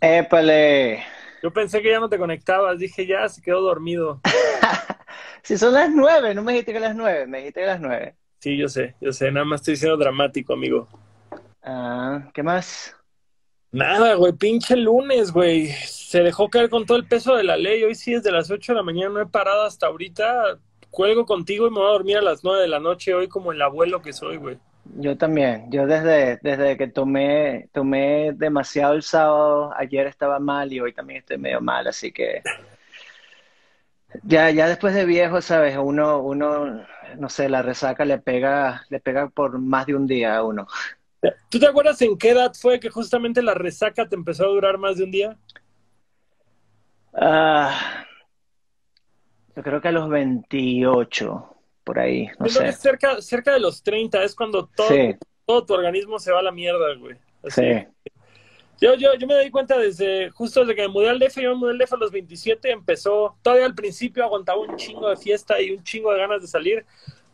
Épale. Yo pensé que ya no te conectabas. Dije, ya se quedó dormido. Si son las nueve, no me dijiste que las nueve, me dijiste que las nueve. Sí, yo sé, yo sé. Nada más estoy siendo dramático, amigo. Ah, ¿qué más? Nada, güey, pinche lunes, güey. Se dejó caer con todo el peso de la ley. Hoy sí, desde las 8 de la mañana no he parado hasta ahorita. Cuelgo contigo y me voy a dormir a las 9 de la noche hoy como el abuelo que soy, güey. Yo también. Yo desde, desde que tomé, tomé demasiado el sábado, ayer estaba mal y hoy también estoy medio mal, así que ya, ya después de viejo, sabes, uno, uno, no sé, la resaca le pega, le pega por más de un día a uno. ¿Tú te acuerdas en qué edad fue que justamente la resaca te empezó a durar más de un día? Ah, yo creo que a los 28, por ahí, no Yo creo sé. que cerca, cerca de los 30 es cuando todo, Sí, todo tu organismo se va a la mierda, güey. Así. sí. Yo, yo, yo me di cuenta desde, justo desde que me mudé al DF, yo me mudé al DF a los 27, empezó, todavía al principio aguantaba un chingo de fiesta y un chingo de ganas de salir.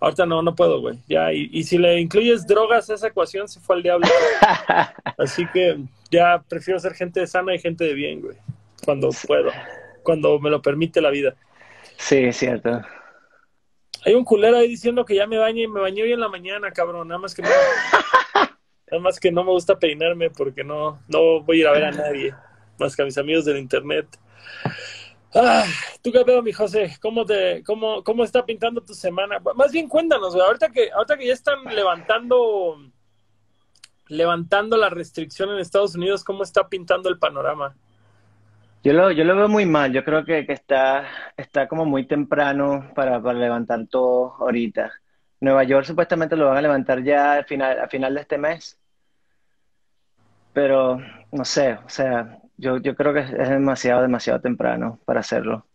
Ahorita no, no puedo, güey. Ya, y, y si le incluyes drogas a esa ecuación, se fue al diablo. Así que ya prefiero ser gente sana y gente de bien, güey. Cuando puedo, cuando me lo permite la vida. Sí, es cierto. Hay un culero ahí diciendo que ya me bañé y me bañé hoy en la mañana, cabrón. Nada más que no, nada más que no me gusta peinarme porque no, no voy a ir a ver a nadie, más que a mis amigos del internet. Ah, ¿Tú qué pedo, mi José? ¿Cómo, te, cómo, ¿Cómo está pintando tu semana? Más bien cuéntanos, güey. Ahorita que, ahorita que ya están levantando, levantando la restricción en Estados Unidos, ¿cómo está pintando el panorama? Yo lo, yo lo veo muy mal. Yo creo que, que está, está como muy temprano para, para levantar todo ahorita. Nueva York supuestamente lo van a levantar ya al final, al final de este mes. Pero no sé, o sea, yo, yo creo que es demasiado, demasiado temprano para hacerlo.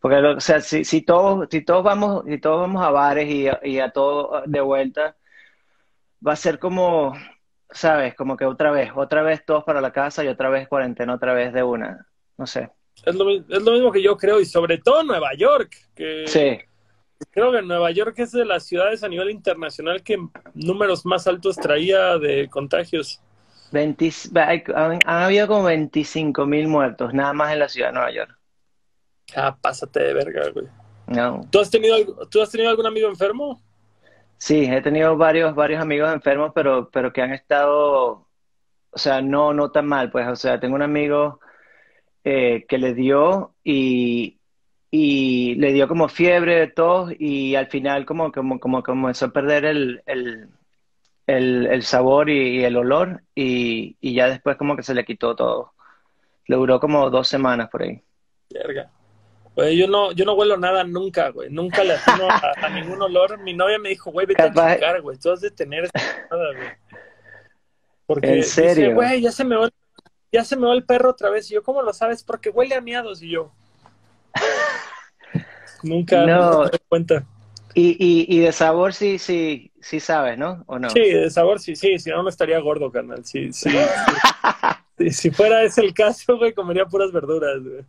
Porque, o sea, si, si todos, si todos vamos, si todos vamos a bares y, a- y a todo de vuelta, va a ser como, ¿sabes? Como que otra vez, otra vez todos para la casa y otra vez cuarentena, otra vez de una. No sé. Es lo, es lo mismo que yo creo, y sobre todo Nueva York, que Sí, creo que Nueva York es de las ciudades a nivel internacional que números más altos traía de contagios. 20 hay- han, han habido como 25 mil muertos, nada más en la ciudad de Nueva York. Ah, pásate de verga, güey. No. ¿Tú has tenido, ¿tú has tenido algún amigo enfermo? Sí, he tenido varios, varios amigos enfermos, pero, pero que han estado, o sea, no, no tan mal, pues, o sea, tengo un amigo eh, que le dio y, y le dio como fiebre, tos, y al final como, como, como comenzó a perder el, el, el, el sabor y, y el olor, y, y ya después como que se le quitó todo. Le duró como dos semanas por ahí. Verga. Güey, yo no, yo no huelo nada nunca, güey. Nunca le atino a, a ningún olor. Mi novia me dijo, güey, vete Capaz- a checar, güey. Tú has de tener nada, güey. Porque ¿En dice, serio? güey, ya se me va, el- ya se me va el perro otra vez. Y yo, ¿cómo lo sabes? Porque huele a miados. Y yo, nunca, No. me cuenta. Y, y, y de sabor sí, sí, sí sabes, ¿no? ¿O no? Sí, de sabor sí, sí, si no, no estaría gordo, carnal. Sí, sí. si fuera ese el caso, güey, comería puras verduras, güey.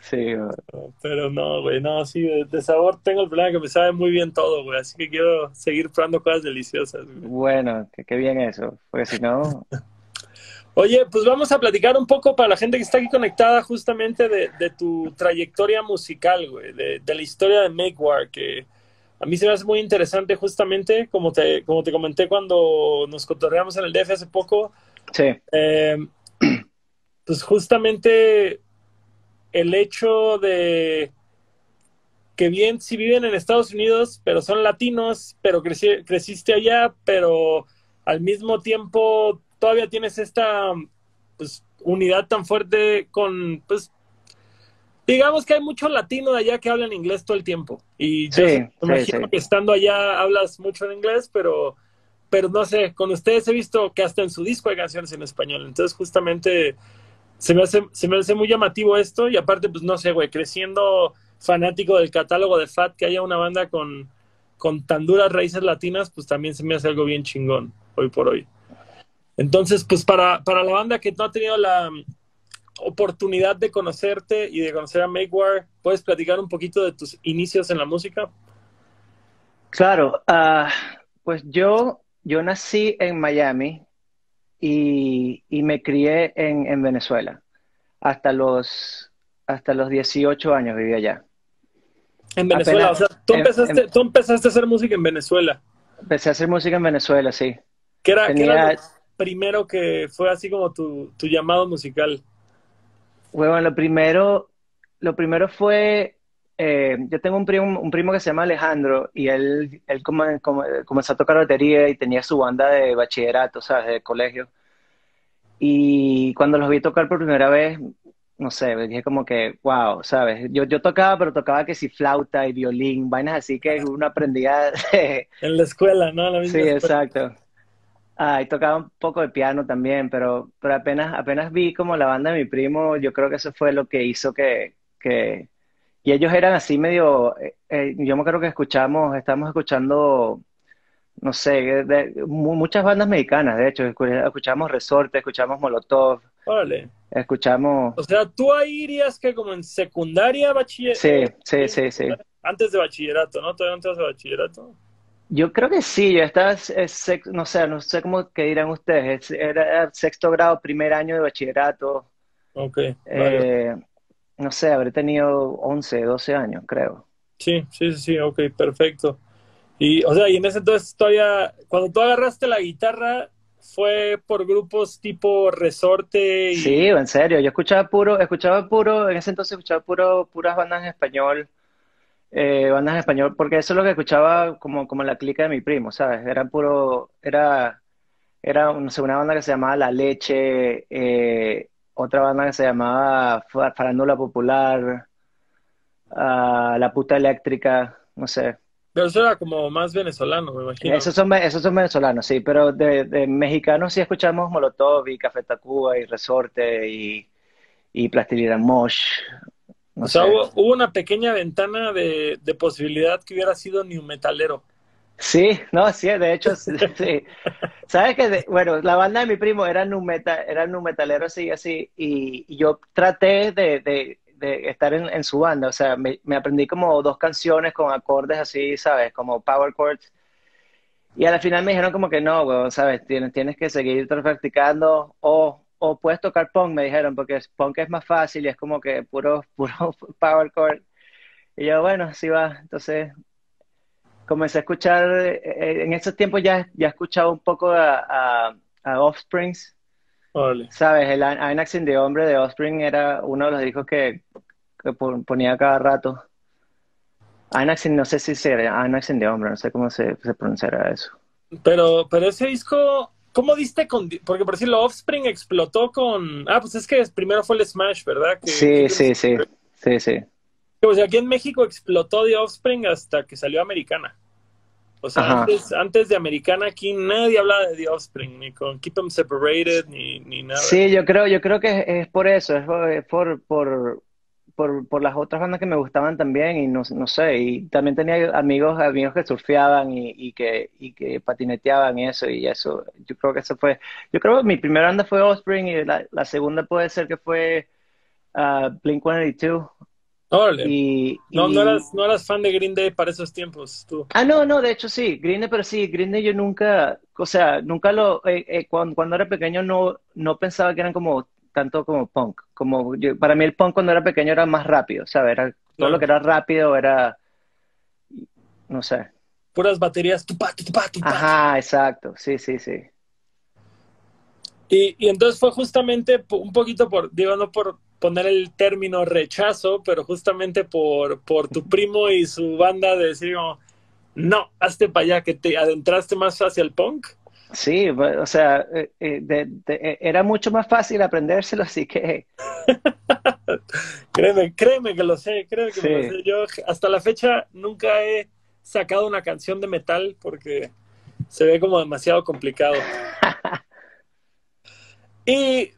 Sí, güey. Pero no, güey, no, sí, de, de sabor tengo el problema que me sabe muy bien todo, güey. Así que quiero seguir probando cosas deliciosas, güey. Bueno, qué bien eso, porque si no, Oye, pues vamos a platicar un poco para la gente que está aquí conectada justamente de, de tu trayectoria musical, güey, de, de la historia de Make War, que a mí se me hace muy interesante justamente, como te, como te comenté cuando nos cotorreamos en el DF hace poco, sí, eh, pues justamente el hecho de que bien si viven en Estados Unidos, pero son latinos, pero creci- creciste allá, pero al mismo tiempo todavía tienes esta pues, unidad tan fuerte con, pues, digamos que hay mucho latino de allá que hablan inglés todo el tiempo. Y yo Sí, sí, imagino sí. que estando allá hablas mucho en inglés, pero, pero no sé, con ustedes he visto que hasta en su disco hay canciones en español. Entonces, justamente se me hace, se me hace muy llamativo esto. Y aparte, pues no sé, güey, creciendo fanático del catálogo de Fat, que haya una banda con, con tan duras raíces latinas, pues también se me hace algo bien chingón hoy por hoy. Entonces, pues para, para la banda que no ha tenido la mm, oportunidad de conocerte y de conocer a Make War, ¿puedes platicar un poquito de tus inicios en la música? claro, ah, pues yo, yo nací en Miami y, y me crié en, en Venezuela. hasta los, hasta los 18 años viví allá. En Venezuela, o sea, ¿tú empezaste, tú empezaste a hacer música en Venezuela. Empecé a hacer música en Venezuela, sí. ¿Qué era, primero que fue así como tu, tu llamado musical? Bueno, lo primero, lo primero fue, eh, yo tengo un primo, un primo que se llama Alejandro y él, él comenzó a tocar batería y tenía su banda de bachillerato, ¿sabes? De colegio. Y cuando los vi tocar por primera vez, no sé, dije como que, wow, ¿sabes? Yo, yo tocaba, pero tocaba que si flauta y violín, vainas así que uno aprendía En la escuela, ¿no? La misma sí, exacto. Ah, y tocaba un poco de piano también, pero, pero apenas, apenas vi como la banda de mi primo, yo creo que eso fue lo que hizo que, que... Y ellos eran así medio, eh, eh, yo me acuerdo que escuchamos, estábamos escuchando, no sé, muchas bandas mexicanas, de hecho, escuchamos Resorte, escuchamos Molotov, Vale. Escuchamos. O sea, tú ahí irías que como en secundaria, bachillerato. Sí, sí, sí, sí. Antes de bachillerato, ¿no? ¿Todavía antes de bachillerato? Yo creo que sí, yo estaba, no sé, no sé cómo que dirán ustedes, era sexto grado, primer año de bachillerato. Ok. Eh, no sé, habré tenido 11, 12 años, creo. Sí, sí, sí, ok, perfecto. Y, o sea, y en ese entonces todavía, cuando tú agarraste la guitarra, fue por grupos tipo Resorte. Y... Sí, en serio, yo escuchaba puro, escuchaba puro, en ese entonces escuchaba puro, puras bandas en español, eh, bandas en español, porque eso es lo que escuchaba como, como la clica de mi primo, ¿sabes? Era puro, era, era no sé, una banda que se llamaba La Leche, eh, otra banda que se llamaba Farándula Popular, uh, La Puta Eléctrica, no sé. Pero eso era como más venezolano, me imagino. Esos son, esos son venezolanos, sí, pero de, de mexicanos sí escuchamos Molotov y Café Tacuba y Resorte y, y Plastilina Mosh. O sea, hubo, una pequeña ventana de, de, posibilidad que hubiera sido new metalero. Sí, no, sí, de hecho, sí. Sabes que, bueno, la banda de mi primo era nu, metal, era nu metalero así, así, y, y yo traté de, de de estar en, su banda. O sea, me, aprendí como dos canciones con acordes así, ¿sabes? Como power chords. Y al final me dijeron como que no, ¿sabes? Tienes, tienes que seguir practicando o, o puedes tocar punk, me dijeron, porque punk es más fácil y es como que puro, puro power chord. Y yo, bueno, así va. Entonces, comencé a escuchar, eh, en esos tiempos ya, ya escuchado un poco a, a, a Offsprings, Sabes, el Einaxin de Hombre de Offspring era uno de los discos que, ponía cada rato. Einaxin, no sé si sería Einaxin de Hombre, no sé cómo se, se pronunciará eso. Pero, pero ese disco, ¿cómo diste con.? Porque por decirlo, Offspring explotó con. Ah, pues es que primero fue el Smash, ¿verdad? sí, sí, sí. Sí, sí. O sea, aquí en México explotó de Offspring hasta que salió Americana. O sea, antes, antes, de Americana aquí nadie hablaba de The Offspring, ni con Keep Them Separated, ni, ni nada. Sí, yo creo, yo creo que es, por eso, es por, por, por, por, las otras bandas que me gustaban también y no, no sé, y también tenía amigos, amigos que surfeaban y, y, que, y que patineteaban y eso, y eso, yo creo que eso fue, yo creo que mi primera banda fue Offspring y la, la segunda puede ser que fue uh, Blink-182, y, no, no, eras, no eras fan de Green Day para esos tiempos, tú. Ah, no, no, de hecho sí, Green Day, pero sí, Green Day yo nunca, o sea, nunca lo, eh, eh, cuando, cuando, era pequeño no, no pensaba que eran como tanto como punk, como yo, para mí el punk cuando era pequeño era más rápido, ¿sabes? Era, todo lo que era rápido era, no sé. Puras baterías, Ajá, exacto, sí, sí, sí. Y, y entonces fue justamente un poquito por, digo, no por poner el término rechazo, pero justamente por, por tu primo y su banda de decir, no, hazte para allá, que te adentraste más hacia el punk. Sí, o sea, eh, eh, eh, era mucho más fácil aprendérselo, así que... créeme, créeme que lo sé, créeme que lo sé. Yo hasta la fecha nunca he sacado una canción de metal porque se ve como demasiado complicado. y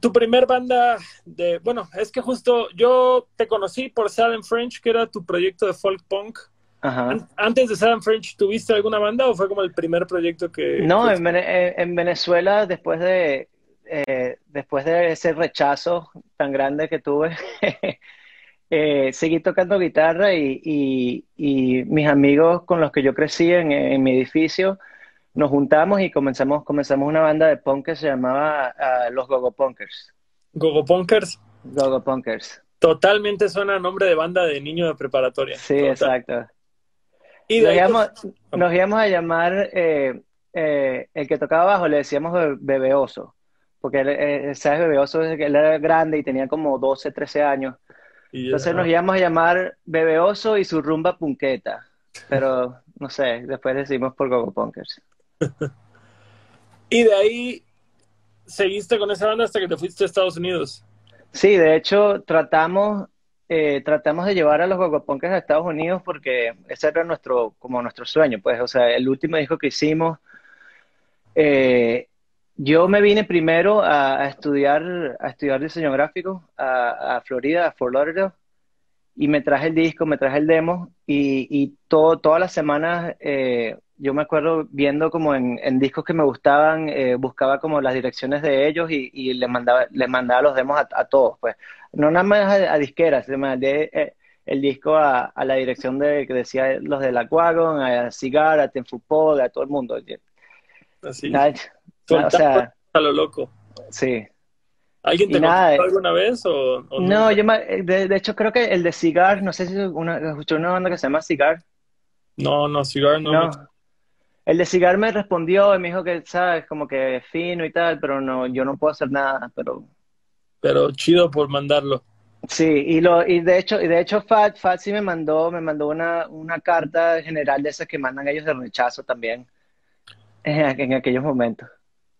tu primer banda de, bueno, es que justo yo te conocí por Sad French, que era tu proyecto de folk punk. Ajá. Antes de Sad French, ¿tuviste alguna banda o fue como el primer proyecto que... No, en, en, Venezuela, después de, eh, después de ese rechazo tan grande que tuve, eh, seguí tocando guitarra y, y, mis amigos con los que yo crecí en, en mi edificio, nos juntamos y comenzamos, comenzamos una banda de punk que se llamaba uh, Los Gogo Punkers. ¿Gogo Punkers? Gogo Punkers. Totalmente suena a nombre de banda de niño de preparatoria. Sí, Total. exacto. Y Nos íbamos, pues, nos íbamos a llamar, eh, eh, el que tocaba abajo le decíamos Be- Bebeoso, porque él, eh, ¿sabes? Bebeoso él era grande y tenía como 12, 13 años. Entonces nos íbamos a llamar Bebeoso y su rumba punqueta, pero no sé, después decidimos por Gogo Punkers. Y de ahí seguiste con esa banda hasta que te fuiste a Estados Unidos. Sí, de hecho tratamos, eh, tratamos de llevar a los Punkers a Estados Unidos porque ese era nuestro, como nuestro sueño, pues, o sea, el último disco que hicimos, eh, yo me vine primero a, estudiar, a estudiar diseño gráfico a, a Florida, a Fort Lauderdale, y me traje el disco, me traje el demo, y, y todo, todas las semanas eh, yo me acuerdo viendo como en, en discos que me gustaban, eh, buscaba como las direcciones de ellos y, y les mandaba, les mandaba los demos a, a todos, pues. No nada más a, a disqueras, le mandé eh, el disco a, a la dirección de que decía los de la Wagon, a Cigar, a Ten Football, a todo el mundo. Así. Nada, nada, o sea, a lo loco. sí. ¿Alguien te nada, eh, alguna vez o, o No, nunca? yo me- de, de hecho creo que el de Cigar, no sé si una, escuché una banda que se llama Cigar, No, no, cigar no. no. El de Cigar me respondió y me dijo que, sabes, como que fino y tal, pero no, yo no puedo hacer nada, pero Pero chido por mandarlo. sí, y lo, y de hecho, y de hecho Fat, Fat sí me mandó, me mandó una, una carta general de esas que mandan ellos de rechazo también, en, en aquellos momentos.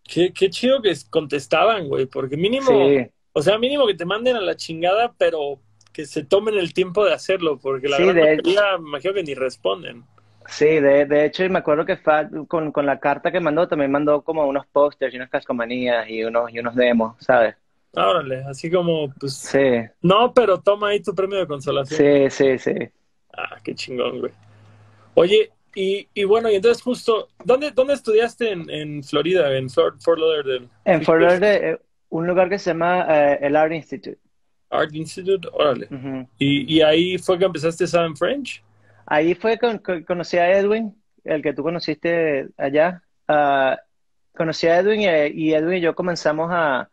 Qué, qué chido que contestaban, güey, porque mínimo, Sí, o sea, mínimo que te manden a la chingada, pero que se tomen el tiempo de hacerlo, porque la Sí, gran de- mayoría me imagino que ni responden. Sí, de, de hecho, y me acuerdo que Fat con, con la carta que mandó también mandó como unos pósters y unas cascomanías y unos, y unos demos, ¿sabes? Órale, así como, pues, Sí, no, pero toma ahí tu premio de consolación. sí, sí, sí. Ah, qué chingón, güey. Oye, y, y bueno, y entonces justo, ¿dónde, dónde estudiaste en, en Florida, en Fort, Fort Lauderdale? En Fort Lauderdale, eh, un lugar que se llama eh, el Art Institute. Art Institute, órale. Y, y ahí fue que empezaste Southern French. Ahí fue con, con- conocí a Edwin, el que tú conociste allá. Ah, conocí a Edwin y, y Edwin y yo comenzamos a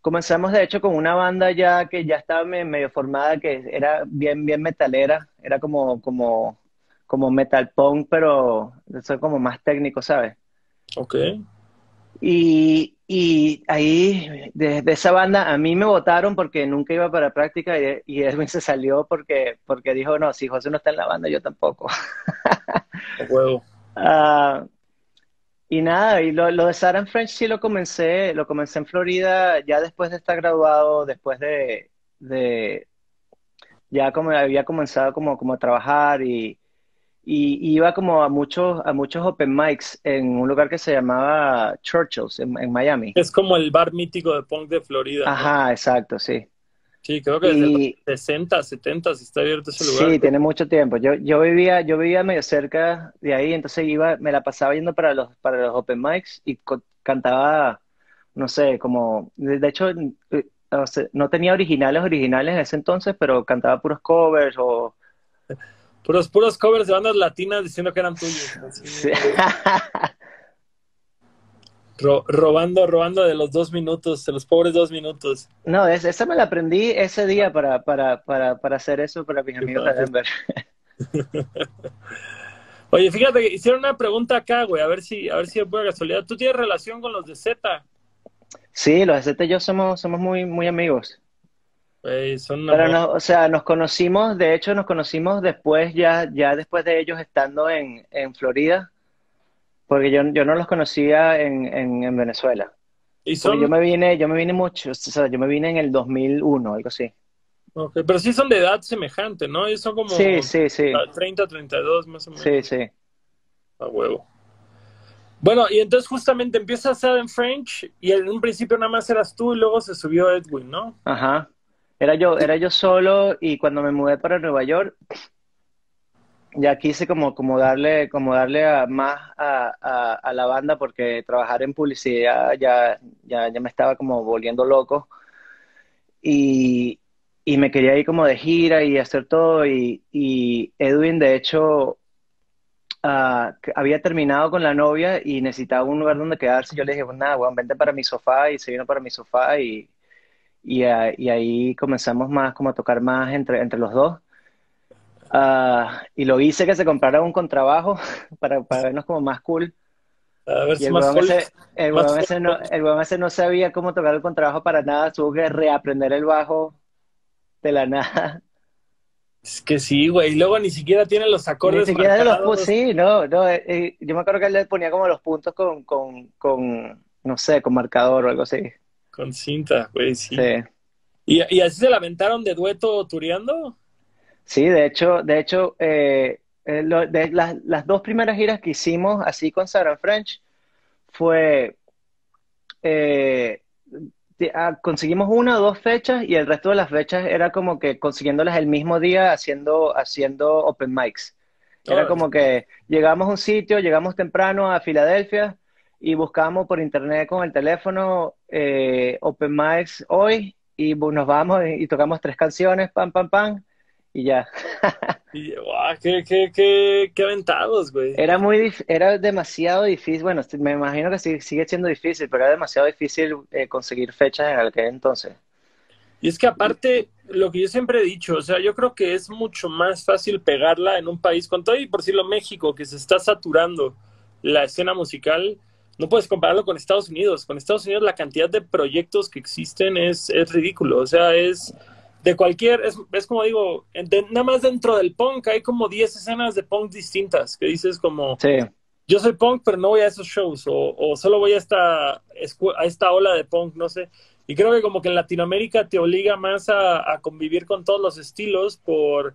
comenzamos de hecho con una banda ya que ya estaba me- medio formada que era bien bien metalera, era como como como metal punk, pero eso como más técnico, ¿sabes? Ok. Y, y ahí, de, de esa banda, a mí me votaron porque nunca iba para práctica y, y Edwin se salió porque, porque dijo, no, si José no está en la banda, yo tampoco. Huevo. Ah, y nada, y lo, lo de Sarah French sí lo comencé, lo comencé en Florida ya después de estar graduado, después de, de ya como había comenzado como, como a trabajar y, y, iba como a muchos, a muchos open mics en un lugar que se llamaba Churchill's en, en Miami. Es como el bar mítico de punk de Florida. ¿no? Ajá, exacto, sí. Sí, creo que desde Y los 60, 70 está abierto ese lugar. sí, tiene mucho tiempo. Yo, yo vivía, yo vivía medio cerca de ahí, entonces iba, me la pasaba yendo para los, para los open mics y cantaba, no sé, como, de, hecho, eh, no tenía originales originales en ese entonces, pero cantaba puros covers o Puros, puros covers de bandas latinas diciendo que eran tuyos. así, sí. ro- robando, robando de los dos minutos, de los pobres dos minutos. No, es- esa me la aprendí ese día para, para, para, para hacer eso para mis amigos de. Denver. Oye, fíjate hicieron una pregunta acá, güey, a ver si, a ver si es buena casualidad. ¿Tú tienes relación con los de Z? Sí, los Z y yo somos, somos muy, muy amigos. Son una Pero no, o sea, nos conocimos, de hecho nos conocimos después, ya, ya después de ellos estando en, en Florida, porque yo, yo no los conocía en, en, en Venezuela. Y Porque yo son, me vine, yo me vine mucho, o sea, yo me vine en el 2001, algo así. ok, pero sí son de edad semejante, ¿no? Ellos son como Sí, sí, sí, 30, 32 más o menos. sí, sí. A huevo. Bueno, y entonces justamente empieza a ser en French y en un principio nada más eras tú y luego se subió Edwin, ¿no? Ajá. Era yo, era yo solo y cuando me mudé para Nueva York, ya quise como, como darle, como darle a- más a, a- la banda porque trabajar en publicidad ya, ya, ya me estaba como volviendo loco y, y me quería ir como de gira y hacer todo y, Edwin de hecho que había terminado con la novia y necesitaba un lugar donde quedarse. Yo le dije, pues nada, weón, vente para mi sofá y se vino para mi sofá y y, ahí comenzamos más como a tocar más entre, entre los dos. Ah, y lo hice que se comprara un contrabajo para, para vernos como más cool. A ver y el huevón ese, el ese, no, el ese no sabía cómo tocar el contrabajo para nada, tuvo que reaprender el bajo de la nada. Es que sí, güey, y luego ni siquiera tiene los acordes. Ni siquiera los sí, no, no, eh, yo me acuerdo que él le ponía como los puntos con, con, con, no sé, con marcador o algo así. Con cinta, güey, sí. ¿Y, ¿Y, así se lamentaron de dueto tureando? Sí, de hecho, de hecho, eh, eh, de las, las, dos primeras giras que hicimos así con Sarah French fue eh, ah, conseguimos una o dos fechas y el resto de las fechas era como que consiguiéndolas el mismo día haciendo, haciendo open mics. Era como que llegamos a un sitio, llegamos temprano a Filadelfia y buscamos por internet con el teléfono eh, open mics hoy y nos vamos y, y tocamos tres canciones, pam, pam, pam y ya. y, qué, qué, qué, qué, aventados, güey. Era muy, era demasiado difícil, bueno, me imagino que sigue, siendo difícil, pero era demasiado difícil eh, conseguir fechas en aquel entonces. Y es que aparte, lo que yo siempre he dicho, o sea, yo creo que es mucho más fácil pegarla en un país, con todo y por decirlo México, que se está saturando la escena musical, no puedes compararlo con Estados Unidos. Con Estados Unidos la cantidad de proyectos que existen es, es ridículo, o sea, es de cualquier, es, es como digo, nada más dentro del punk hay como 10 escenas de punk distintas, que dices como, sí. yo soy punk, pero no voy a esos shows, o, o solo voy a esta, a esta ola de punk, no sé. Y creo que como que en Latinoamérica te obliga más a, a convivir con todos los estilos por,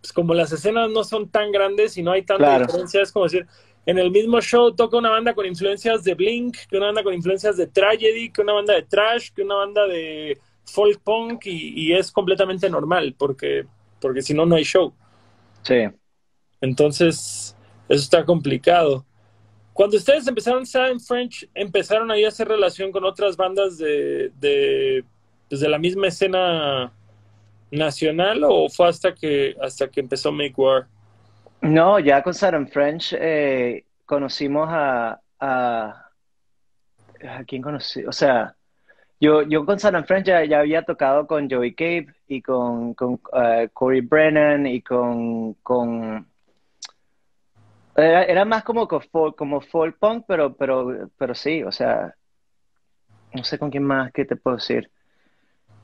pues como las escenas no son tan grandes y no hay tanta diferencia, es como decir, en el mismo show toca una banda con influencias de Blink, que una banda con influencias de Tragedy, que una banda de Trash, que una banda de folk punk y, es completamente normal porque, porque si no, no hay show. Sí. Entonces, eso está complicado. Cuando ustedes empezaron en French, ¿empezaron ahí a hacer relación con otras bandas de, de, pues, la misma escena nacional o fue hasta que, hasta que empezó Make War? No, ya con Saturn French eh, conocimos a, a... ¿A quién conocí? O sea, yo, yo con San French ya, ya, había tocado con Joey Cape y con, con uh, Corey Brennan y con... con era, más como, como folk punk, pero, pero, pero sí, o sea, no sé con quién más, ¿qué te puedo decir?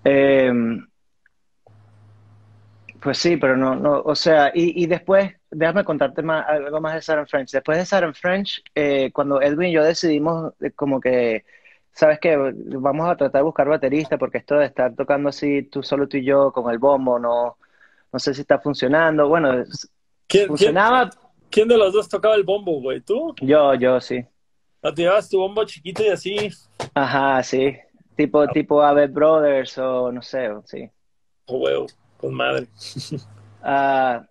Eh, pues sí, pero no, no, o sea, y, y después, déjame contarte más, algo más de Saturn French. Después de Saturn French, eh, cuando Edwin y yo decidimos eh, como que sabes que vamos a tratar de buscar baterista porque esto de estar tocando así tú solo tú y yo con el bombo no no sé si está funcionando. Bueno ¿Quién, funcionaba. ¿quién, de los dos tocaba el bombo güey tú yo yo sí. ¿No te llevas tu bombo chiquito y así. Ajá sí. Tipo ah. tipo Ave Brothers o no sé sí. Oh, huevo con madre. Ah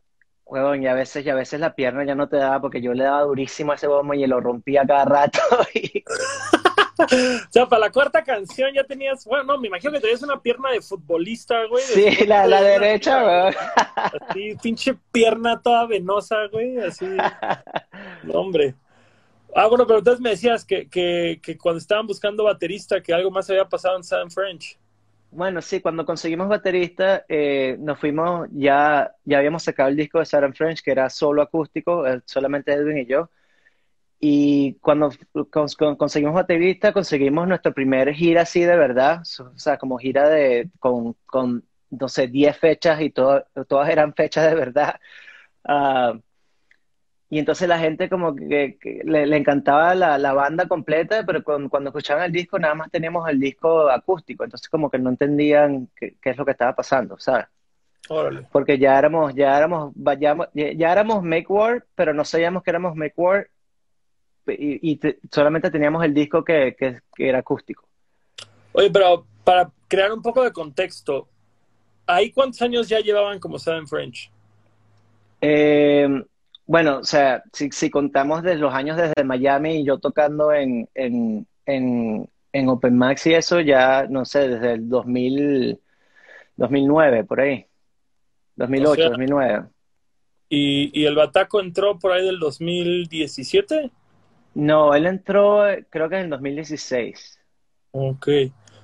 Huevón, y a veces, y a veces la pierna ya no te daba porque yo le daba durísimo a ese bombo y lo rompía cada rato. Y... o sea, para la cuarta canción ya tenías, bueno, no, me imagino que tenías una pierna de futbolista, güey. Sí, la, la derecha, güey. Así, pinche pierna toda venosa, güey, así. No, hombre. Ah, bueno, pero entonces me decías que, que, que cuando estaban buscando baterista, que algo más había pasado en San French. Bueno, sí, cuando conseguimos baterista, eh, nos fuimos, ya, ya habíamos sacado el disco de Sarah French, que era solo acústico, eh, solamente Edwin y yo. Y cuando conseguimos baterista, conseguimos nuestra primera gira así de verdad, o sea, como gira de, con, con no sé, 10 fechas y todas eran fechas de verdad. Uh, y entonces la gente como que, le, encantaba la, la, banda completa, pero cuando, escuchaban el disco nada más teníamos el disco acústico, entonces como que no entendían qué, qué es lo que estaba pasando, ¿sabes? Porque ya éramos, ya éramos, ya, ya éramos Make War, pero no sabíamos que éramos Make War y, solamente teníamos el disco que, que, era acústico. Oye, pero para crear un poco de contexto, ¿ahí cuántos años ya llevaban como Seven French? Eh, bueno, o sea, si, si, contamos desde los años desde Miami y yo tocando en, en, en, en Open Max y eso, ya, no sé, desde el 2000, 2009, por ahí. 2008, 2009. ¿Y, ¿Y el Bataco entró por ahí del 2017? No, él entró creo que en el 2016. Ok.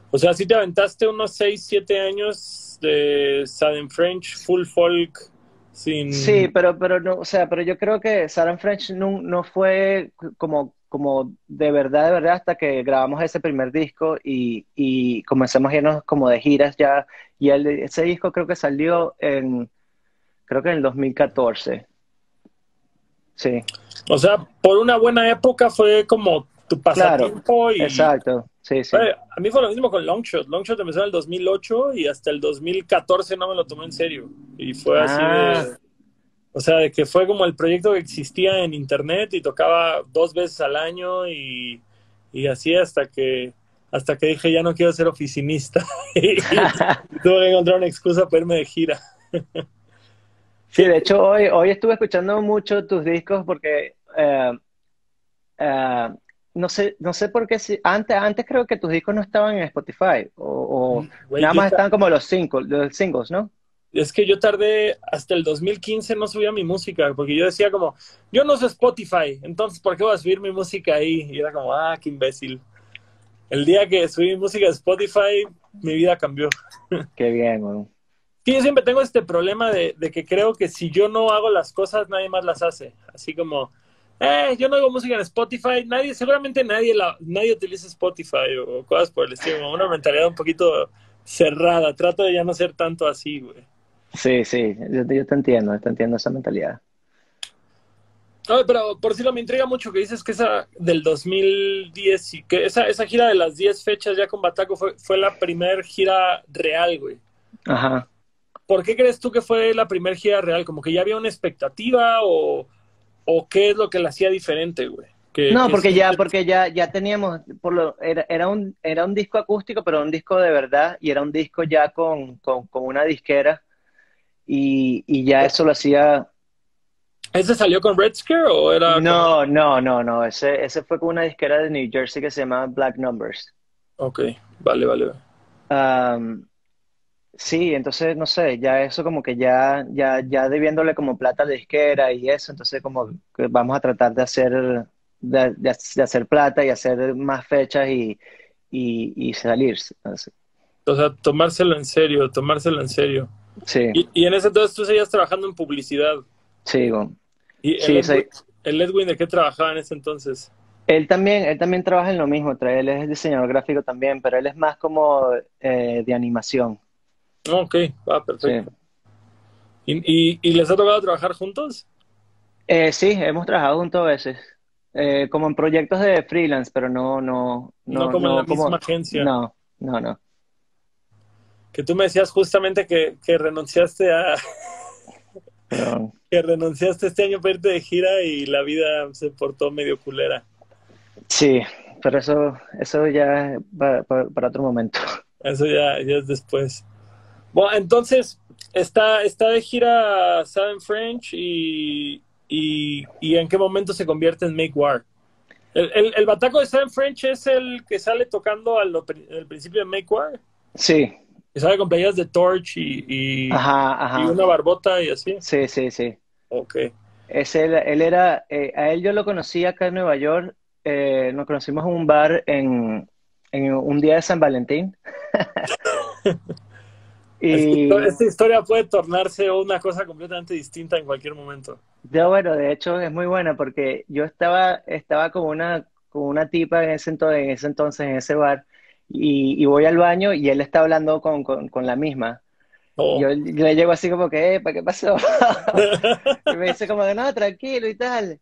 O sea, si te aventaste unos 6, 7 años de Southern French, full folk, sin... Sí, pero, pero no, o sea, pero yo creo que Southern French no, no fue como, como de verdad, de verdad, hasta que grabamos ese primer disco y, y comenzamos a irnos como de giras ya. Y el, ese disco creo que salió en, creo que en el 2014. Sí. O sea, por una buena época fue como tu pasatiempo y... Exacto, sí, sí. A mí fue lo mismo con Longshot. Longshot empezó en el 2008 y hasta el 2014 no me lo tomé en serio. Y fue así Ah. de... O sea, de que fue como el proyecto que existía en internet y tocaba dos veces al año y, y así hasta que hasta que dije ya no quiero ser oficinista y tuve que encontrar una excusa para irme de gira. Sí, de hecho hoy, hoy estuve escuchando mucho tus discos porque eh, eh, no sé, no sé por qué si, antes, antes creo que tus discos no estaban en Spotify o, o Güey, nada más ta- estaban como los singles, los singles, ¿no? Es que yo tardé hasta el 2015 no subía mi música, porque yo decía como, yo no sé Spotify, entonces ¿por qué voy a subir mi música ahí? Y era como, ah, qué imbécil. El día que subí mi música a Spotify, mi vida cambió. Qué bien, güey. Sí, yo siempre tengo este problema de, de que creo que si yo no hago las cosas, nadie más las hace. Así como, eh, yo no hago música en Spotify, nadie, seguramente nadie, la, nadie utiliza Spotify o, cosas por el estilo, una mentalidad un poquito cerrada. Trato de ya no ser tanto así, güey. Sí, sí, yo, yo te entiendo, te entiendo esa mentalidad. No, pero por si lo me intriga mucho que dices que esa del 2010 y que esa, esa gira de las 10 fechas ya con Bataco fue, fue la primera gira real, güey. Ajá. ¿Por qué crees tú que fue la primera gira real? ¿Como que ya había una expectativa o, o qué es lo que la hacía diferente, güey? Que- No, que porque ya, porque ya, ya teníamos, por lo, era, era un, era un disco acústico, pero un disco de verdad, y era un disco ya con, con, con una disquera, y, y ya eso lo hacía. ¿Ese salió con Red Scare o era...? No, no, no, no, ese, ese fue con una disquera de New Jersey que se llamaba Black Numbers. Ok, vale, vale. Am, sí, entonces, no sé, ya eso como que ya, ya, ya debiéndole como plata a la disquera y eso, entonces como que vamos a tratar de hacer, de, de- de hacer plata y hacer más fechas y, y, y salir. así. O sea, tomárselo en serio, tomárselo en serio. Sí, Y, y en ese entonces tú seguías trabajando en publicidad. sí, bueno. ¿Y Sí, el, sí. Edwin, el Edwin de qué trabajaba en ese entonces? Él también, él también trabaja en lo mismo, trae- él es diseñador gráfico también, pero él es más como eh, de animación. Ok, va, Sí. perfecto. ¿Y, y, y les ha tocado trabajar juntos? Eh, sí, hemos trabajado juntos a veces, eh, como en proyectos de freelance, pero no, no, No, no, como en no la como- misma agencia. No, no, no. Que tú me decías justamente que, que renunciaste a que renunciaste este año para irte de gira y la vida se portó medio culera. sí, pero eso, eso ya va, va- para otro momento. Eso ya, ya es después. Bueno, entonces está, está de gira Southern French y, y, y en qué momento se convierte en Make War. El, el, el bataco de Southern French es el que sale tocando al, al principio de Make War. Sí, Que sale con playeras de Torch y, y, ajá, y ajá. una barbota y así. Sí, sí, sí. Ok. Es él, él era, eh, a él yo lo conocí acá en Nueva York, eh, nos conocimos en un bar en, en un día de San Valentín. Y Esta, historia puede tornarse una cosa completamente distinta en cualquier momento. ya bueno, de hecho es muy buena porque yo estaba, estaba con una, con una tipa en ese entonces, en ese entonces en ese bar y, y voy al baño y él está hablando con, con, con la misma. Oh. Yo, yo le llego así como que, ¿para qué pasó? Y me dice como de, no, tranquilo y tal.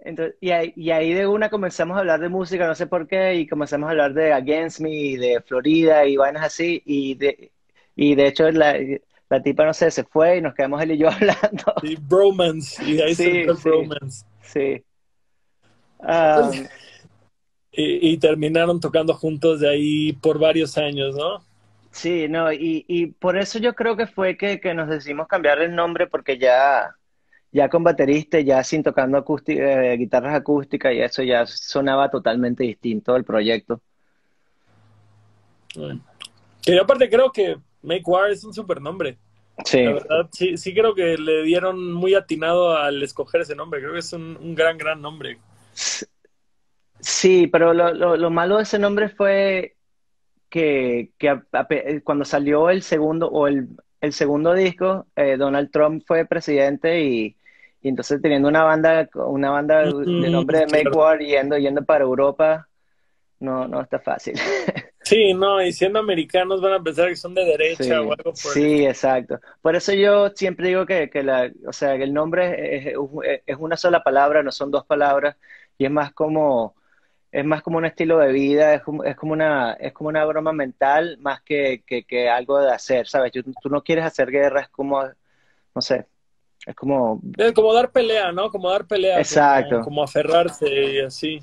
Entonces, y ahí, y ahí de una comenzamos a hablar de música, no sé por qué, y comenzamos a hablar de Against Me, de Florida y vainas así, y de, y de hecho la, la tipa, no sé, se fue y nos quedamos él y yo hablando. Sí, bromance. Y ahí Sí, se sí. bromance. Sí. Ah, Y, y terminaron tocando juntos de ahí por varios años, ¿no? sí, no, y, y por eso yo creo que fue que, que nos decidimos cambiar el nombre, porque ya, ya con baterista, ya sin tocando acústi- eh, guitarras acústicas y eso ya sonaba totalmente distinto el proyecto. Mm. Que yo aparte creo que Make War es un super nombre. Sí. La verdad, sí, sí creo que le dieron muy atinado al escoger ese nombre. Creo que es un, un gran, gran nombre. Sí, pero lo, lo, lo malo de ese nombre fue que, que cuando salió el segundo o el, el segundo disco, eh, Donald Trump fue presidente y, entonces teniendo una banda, una banda de nombre de Make War yendo, yendo para Europa, no, no está fácil. Sí, no, y siendo americanos van a pensar que son de derecha o algo por Sí, exacto. Por eso yo siempre digo que, que la, o sea, que el nombre es, es, una sola palabra, no son dos palabras, y es más como, es más como un estilo de vida, es como, es como una, es como una broma mental más que, que, algo de hacer, ¿sabes? Tú, no quieres hacer guerra, es como, no sé, es como... Es como dar pelea, ¿no? Como dar pelea. Exacto. como aferrarse y así.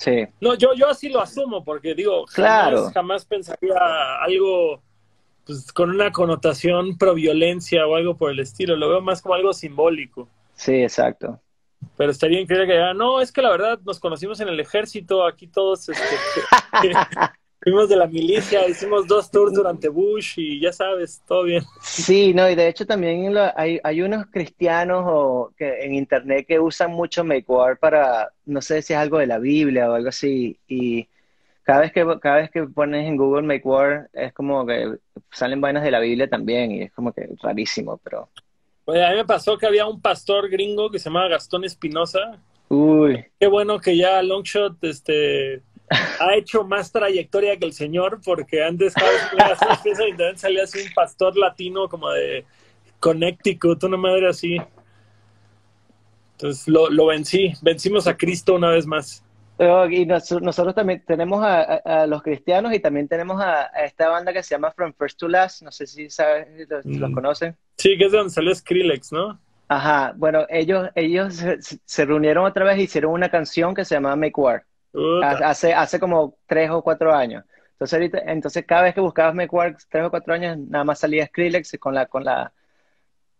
Sí. No, yo, yo así lo asumo, porque digo, jamás, jamás pensaría algo pues, con una connotación pro violencia o algo por el estilo. Lo veo más como algo simbólico. Sí, exacto. Pero estaría increíble que diga, no, es que la verdad nos conocimos en el ejército, aquí todos este, Fuimos de la milicia, hicimos dos tours durante Bush y ya sabes, todo bien. Sí, no, y de hecho también hay, hay unos cristianos o que en internet que usan mucho Make War para, no sé si es algo de la Biblia o algo así, y cada vez que, cada vez que pones en Google Make War es como que salen vainas de la Biblia también y es como que rarísimo, pero... Pues a mí me pasó que había un pastor gringo que se llamaba Gastón Espinosa. Uy. Qué bueno que ya Longshot, este ha hecho más trayectoria que el señor, porque antes cada vez que de internet salía así un pastor latino como de Connecticut, una madre así. Entonces lo, lo vencí, vencimos a Cristo una vez más. Y nosotros también tenemos a, los cristianos y también tenemos a, esta banda que se llama From First to Last, no sé si sabes, los, mm. conocen. Sí, que es de donde salió Skrillex, ¿no? Ajá, bueno, ellos, ellos se, se, reunieron otra vez y hicieron una canción que se llama Make War. Hace, hace como tres o cuatro años. Entonces, ahorita, entonces cada vez que buscabas Make War, tres o cuatro años, nada más salía Skrillex con la, con la,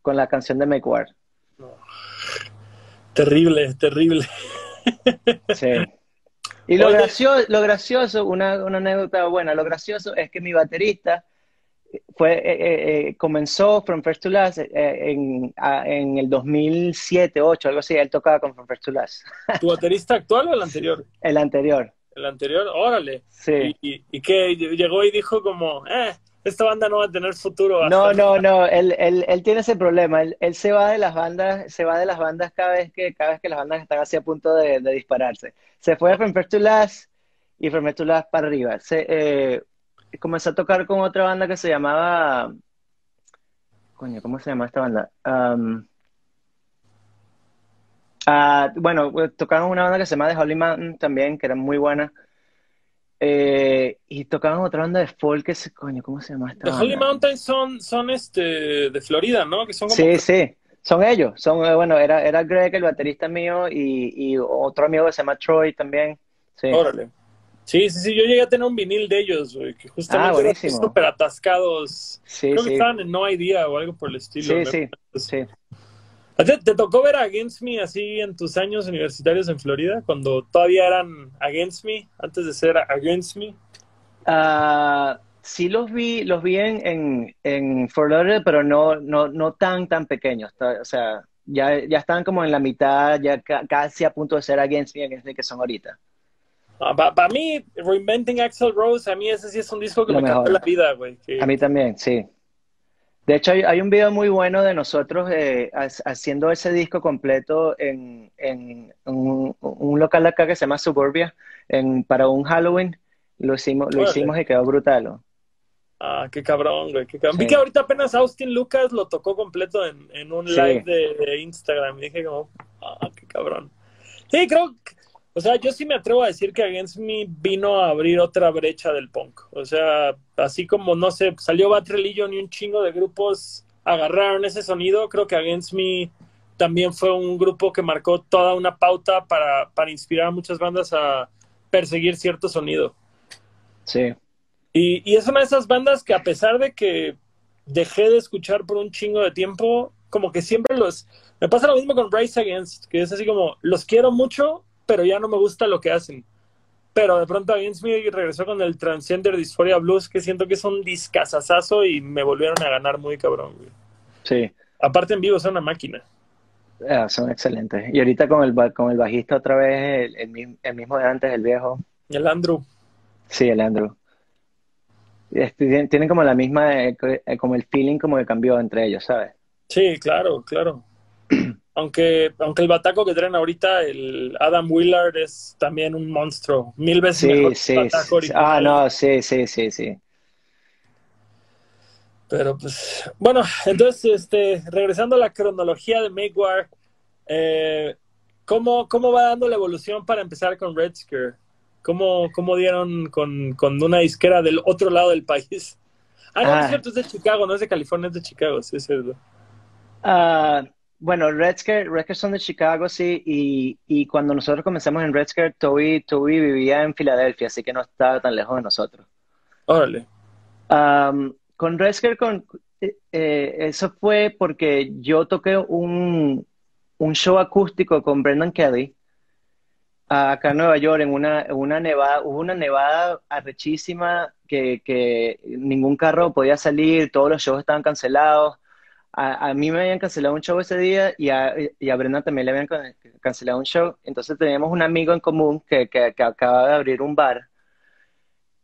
con la canción de Make War. Terrible, terrible. Sí. Y lo gracioso, lo gracioso una, una anécdota buena, lo gracioso es que mi baterista fue, eh, eh, eh, comenzó From First to Last en, en, el 2007, 2008, algo así, él tocaba con From First to Last. ¿Tu baterista actual o el anterior? El anterior. El anterior, órale. Sí. ¿Y, y, qué? Llegó y dijo como, eh, esta banda no va a tener futuro. No, no, no, él, él, él, tiene ese problema, él, él, se va de las bandas, se va de las bandas cada vez que, cada vez que las bandas están así a punto de, de dispararse. Se fue a From First to Last y From First to Last para arriba. Se, eh, comencé a tocar con otra banda que se llamaba. Coño, ¿cómo se llama esta banda? Um, uh, bueno, tocaban una banda que se llama The Holy Mountain también, que era muy buena. Eh, y tocaban otra banda de folk, que se, coño, ¿cómo se llama esta The Holy Mountain son, son este, de Florida, ¿no? Que son sí, sí, son ellos. Son, eh, bueno, era, era Greg, el baterista mío, y, y otro amigo que se llama Troy también. Sí. Órale. Sí, sí, sí, yo llegué a tener un vinil de ellos, güey, que justamente ah, eran súper atascados. Sí, Creo que estaban en No Idea o algo por el estilo. Sí, sí, sí. ¿Te, tocó ver Against Me así en tus años universitarios en Florida, cuando todavía eran Against Me, antes de ser Against Me? Uh, sí los vi, los vi en, en, en Florida, pero no, no, no tan, tan pequeños. O sea, ya, ya estaban como en la mitad, ya casi a punto de ser Against Me, Against Me que son ahorita. Ah, Para mí, Reinventing Axel Rose, a mí ese sí es un disco que me cambió la vida, güey. A mí también, sí. De hecho, hay, un video muy bueno de nosotros eh, haciendo ese disco completo en, en un, local acá que se llama Suburbia, en, para un Halloween. Lo hicimos, lo hicimos y quedó brutal. Ah, qué cabrón, güey. Qué cabrón. Vi que ahorita apenas Austin Lucas lo tocó completo en, en un live de, de, Instagram. Y dije como, ah, qué cabrón. Sí, creo que o sea, yo sí me atrevo a decir que Against Me vino a abrir otra brecha del punk. O sea, así como, no sé, salió Bad Religion y un chingo de grupos agarraron ese sonido, creo que Against Me también fue un grupo que marcó toda una pauta para, para inspirar a muchas bandas a perseguir cierto sonido. Sí. Y, y es una de esas bandas que a pesar de que dejé de escuchar por un chingo de tiempo, como que siempre los... Me pasa lo mismo con Rise Against, que es así como, los quiero mucho, pero ya no me gusta lo que hacen. Pero de pronto Against Me regresó con el Transgender Dysphoria Blues, que siento que es un discazazazo y me volvieron a ganar muy cabrón, Sí. Aparte en vivo son una máquina. Ah, son excelentes. Y ahorita con el, con el bajista otra vez, el, mismo de antes, el viejo. El Andrew. Sí, el Andrew. este, tienen como la misma, eh, eh, como el feeling como que cambió entre ellos, ¿sabes? Sí, claro, claro. aunque, aunque el bataco que traen ahorita, el Adam Willard, es también un monstruo. Mil veces Sí, mejor sí, que el bataco sí. Ah, no, sí, sí, sí, sí. Pero pues, bueno, entonces, este, regresando a la cronología de War, eh, ¿cómo, ¿cómo va dando la evolución para empezar con Red Scare? ¿Cómo, cómo dieron con, con una disquera del otro lado del país? Ah, no, no Ah. es cierto, es de Chicago, no es de California, es de Chicago, sí, es cierto. Ah, bueno, Red Scare, Red Scare son de Chicago, sí, y, y cuando nosotros comenzamos en Red Scare, Toby, Toby vivía en Filadelfia, así que no estaba tan lejos de nosotros. Órale. Am, con Red Scare, con, eh, eh, eso fue porque yo toqué un, un show acústico con Brendan Kelly acá en Nueva York, en una, una nevada, hubo una nevada arrechísima que, que ningún carro podía salir, todos los shows estaban cancelados. A, a mí me habían cancelado un show ese día y a, y a Brenda también le habían can- cancelado un show. Entonces teníamos un amigo en común que, que, que acaba de abrir un bar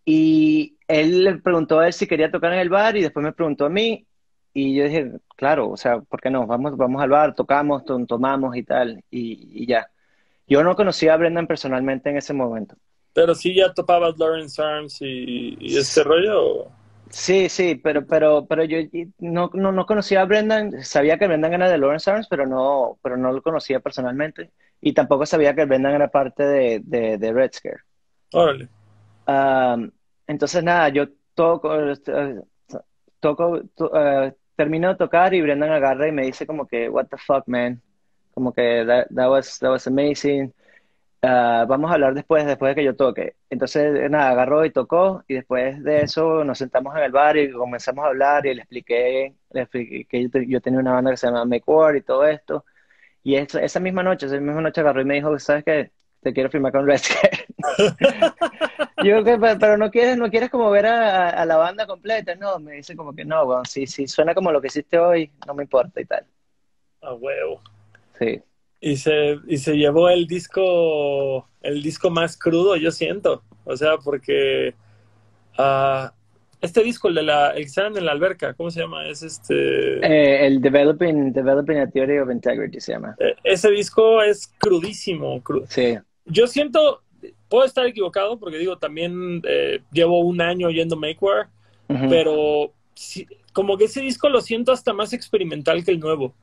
y él le preguntó a él si quería tocar en el bar y después me preguntó a mí y yo dije, claro, o sea, ¿por qué no? Vamos, vamos al bar, tocamos, to- tomamos y tal y, y ya. Yo no conocía a Brendan personalmente en ese momento. Pero sí ya topabas Lawrence Arms y, y este rollo. Sí, sí, pero, pero, pero yo no, no, no conocía a Brendan, sabía que Brendan era de Lawrence Arms, pero no, pero no lo conocía personalmente. Y tampoco sabía que Brendan era parte de, de, de Red Scare. Órale. Um, entonces, nada, yo toco, eh, toco, to- eh, termino de tocar y Brendan agarra y me dice como que, what the fuck, man. Como que that, that was, that was amazing. Ah, vamos a hablar después, después de que yo toque. Entonces, nada, agarró y tocó, y después de eso nos sentamos en el bar y comenzamos a hablar y le expliqué, le expliqué que yo, te- yo tenía una banda que se llama Make War y todo esto. Y esa, esa misma noche, esa misma noche agarró y me dijo, ¿sabes qué? Te quiero firmar con Red Scare. Yo, que, pero pero no quieres, no quieres como ver a, a la banda completa, no, me dice como que no, bueno, si, si suena como lo que hiciste hoy, no me importa y tal. A huevo. Sí. Y se, y se llevó el disco, el disco más crudo, yo siento. O sea, porque ah, este disco, el de la, el que sale en la alberca, ¿cómo se llama? Es este. Eh, el Developing, Developing a Theory of Integrity se llama. eh, ese disco es crudísimo. cru- Sí. Yo siento, puedo estar equivocado, porque digo, también eh, llevo un año oyendo Makeware, Ujú. pero sí, como que ese disco lo siento hasta más experimental que el nuevo.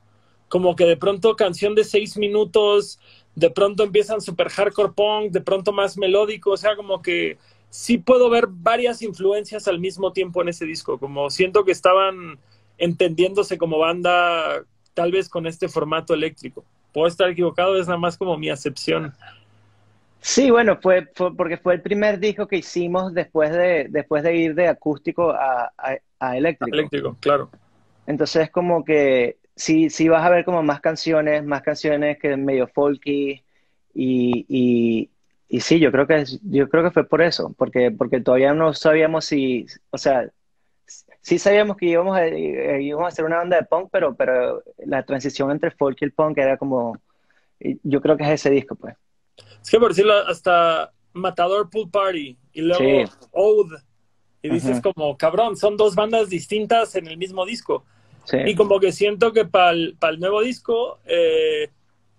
Como que de pronto canción de seis minutos, de pronto empiezan super hardcore punk, de pronto más melódico, o sea, como que sí puedo ver varias influencias al mismo tiempo en ese disco, como siento que estaban entendiéndose como banda tal vez con este formato eléctrico. Puedo estar equivocado, es nada más como mi acepción. Sí, bueno, fue, fue porque fue el primer disco que hicimos después de, después de ir de acústico a, a, a eléctrico. Eléctrico, claro. Entonces como que sí, sí vas a ver como más canciones, más canciones que medio folky y, y, y sí, yo creo que es- yo creo que fue por eso, porque, porque todavía no sabíamos si, o sea, sí sabíamos que íbamos a, eh, íbamos a hacer una banda de punk, pero, pero la transición entre folk y el punk era como, yo creo que es ese disco, pues. Es que por decirlo, hasta Matador Pool Party y luego Sí. Ode. Y dices como, cabrón, son dos bandas distintas en el mismo disco. Sí. Y como que siento que para el, nuevo disco eh,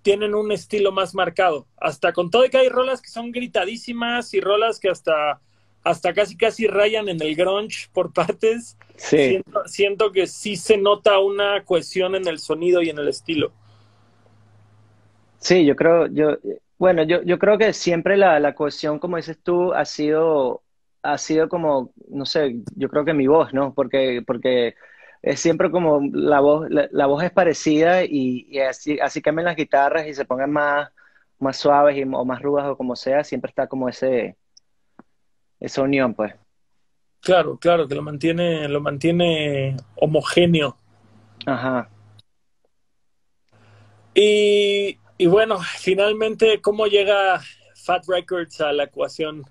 tienen un estilo más marcado. Hasta con todo que hay rolas que son gritadísimas y rolas que hasta, hasta casi casi rayan en el grunge por partes. Sí. Siento, siento que sí se nota una cohesión en el sonido y en el estilo. Sí, yo creo, yo, bueno, yo, yo creo que siempre la, la cohesión, como dices tú, ha sido, ha sido como, no sé, yo creo que mi voz, ¿no? Porque, porque es siempre como la voz, la, la voz es parecida y, y así, así cambian las guitarras y se pongan más, más suaves y, o más rudas o como sea, siempre está como ese, esa unión, pues. Claro, claro, que lo mantiene, lo mantiene homogéneo. Ajá. Y, y bueno, finalmente, ¿cómo llega Fat Records a la ecuación?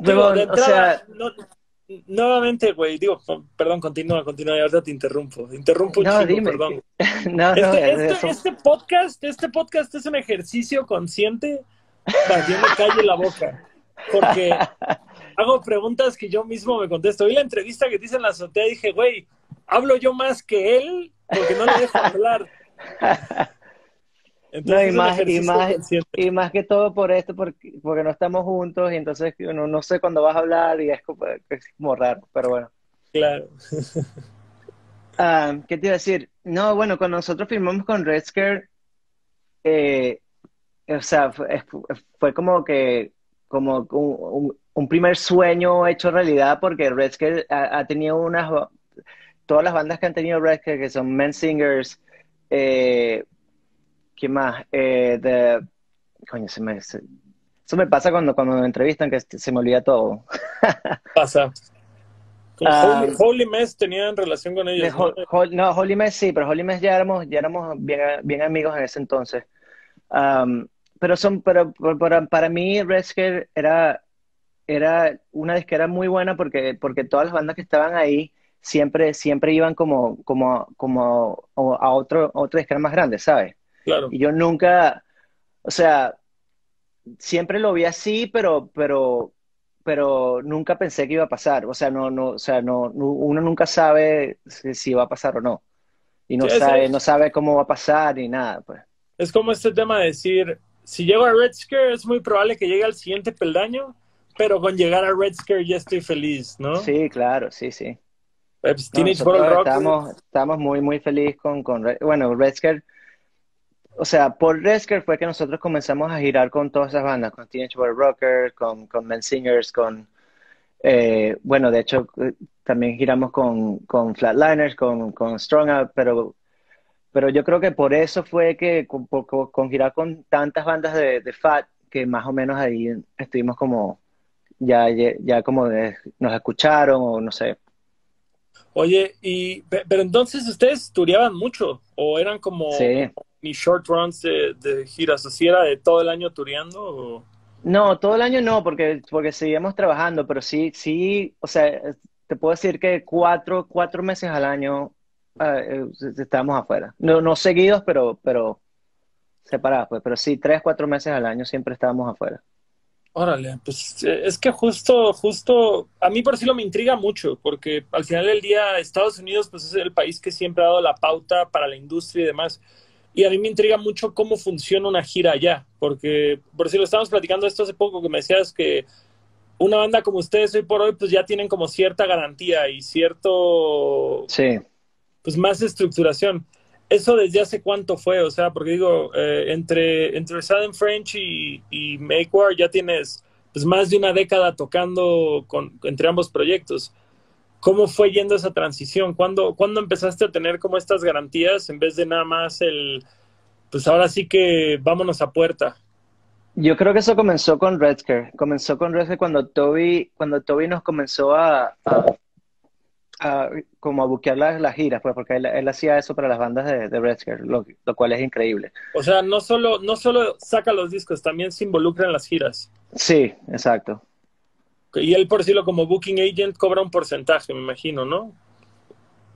Huevón, de o entrada, sea, no- nuevamente, güey, digo, perdón, continúa, continúa, ahorita te interrumpo. Te interrumpo un no, chingo, dime. perdón. No, no, Este, es- este- este podcast, este podcast es un ejercicio consciente para que yo me calle la boca. Porque hago preguntas que yo mismo me contesto. Hoy la entrevista que te hice en la azotea dije, güey, hablo yo más que él porque no le dejo hablar. Entonces, y, más, y, más, y más que todo por esto, porque, porque no estamos juntos y entonces no, no sé cuándo vas a hablar y es como, es como raro, pero bueno. Claro. Ah, ¿Qué te iba a decir? No, bueno, cuando nosotros firmamos con Red Scare, eh, o sea, fue, como que como un, primer sueño hecho realidad porque Red Scare ha, tenido unas, todas las bandas que han tenido Red Scare, que son Men Singers, eh, ¿qué más? Eh, de, coño, se me, eso me pasa cuando, cuando me entrevistan que se me olvida todo. Pasa. Ah, Holy, Mess tenían relación con ellos. ¿no? Holy Mess sí, pero Holy Mess ya éramos, ya éramos bien, bien amigos en ese entonces. pero son, pero, para, para mí Redsker era, era una disquera muy buena porque, porque todas las bandas que estaban ahí siempre, siempre iban como, como, como a otro, otra disquera más grande, ¿sabes? Claro. Y yo nunca, o sea, siempre lo vi así, pero, pero, pero nunca pensé que iba a pasar. O sea, no, no, o sea, no, uno nunca sabe si, va a pasar o no. Y no sabe, no sabe cómo va a pasar ni nada, pues. Es como este tema de decir, si llego a Red Scare es muy probable que llegue al siguiente peldaño, pero con llegar a Red Scare ya estoy feliz, ¿no? Sí, claro, sí, sí. Eh, pues, estamos, estamos muy, muy felices con, con, bueno, Red Scare o sea, por Resker fue que nosotros comenzamos a girar con todas esas bandas, con Teenage Boy Rockers, con, con Men Singers, con, eh, bueno, de hecho, eh, también giramos con, con Flatliners, con, con Strong Out, pero, pero yo creo que por eso fue que con, con, girar con tantas bandas de, de, Fat, que más o menos ahí estuvimos como, ya, ya como nos escucharon o no sé. Oye, y, pero entonces ustedes turiaban mucho o eran como... Sí ni short runs de, giras? ¿O si era de todo el año tureando? No, todo el año no, porque, porque seguíamos trabajando, pero sí, sí, o sea, te puedo decir que cuatro, cuatro meses al año uh, estábamos afuera. No, no seguidos, pero, pero separados, pues, pero sí, tres, cuatro meses al año siempre estábamos afuera. Órale, pues eh, es que justo, justo, a mí por sí lo me intriga mucho, porque al final del día Estados Unidos pues es el país que siempre ha dado la pauta para la industria y demás. Y a mí me intriga mucho cómo funciona una gira allá, porque por si lo estábamos platicando esto hace poco, que me decías que una banda como ustedes hoy por hoy, pues ya tienen como cierta garantía y cierto, sí. pues más estructuración. ¿Eso desde hace cuánto fue? O sea, porque digo, eh, entre, entre Southern French y, y Make War ya tienes pues más de una década tocando con, entre ambos proyectos. ¿Cómo fue yendo esa transición? ¿Cuándo, ¿Cuándo empezaste a tener como estas garantías en vez de nada más el, pues ahora sí que vámonos a puerta? Yo creo que eso comenzó con Redsker. Comenzó con Redsker cuando Toby, cuando Toby nos comenzó a, a, como a buquear las, giras, pues, porque él, hacía eso para las bandas de, de Redsker, lo, lo, cual es increíble. O sea, no solo, no solo saca los discos, también se involucra en las giras. Sí, exacto. Y él, por decirlo como booking agent, cobra un porcentaje, me imagino, ¿no?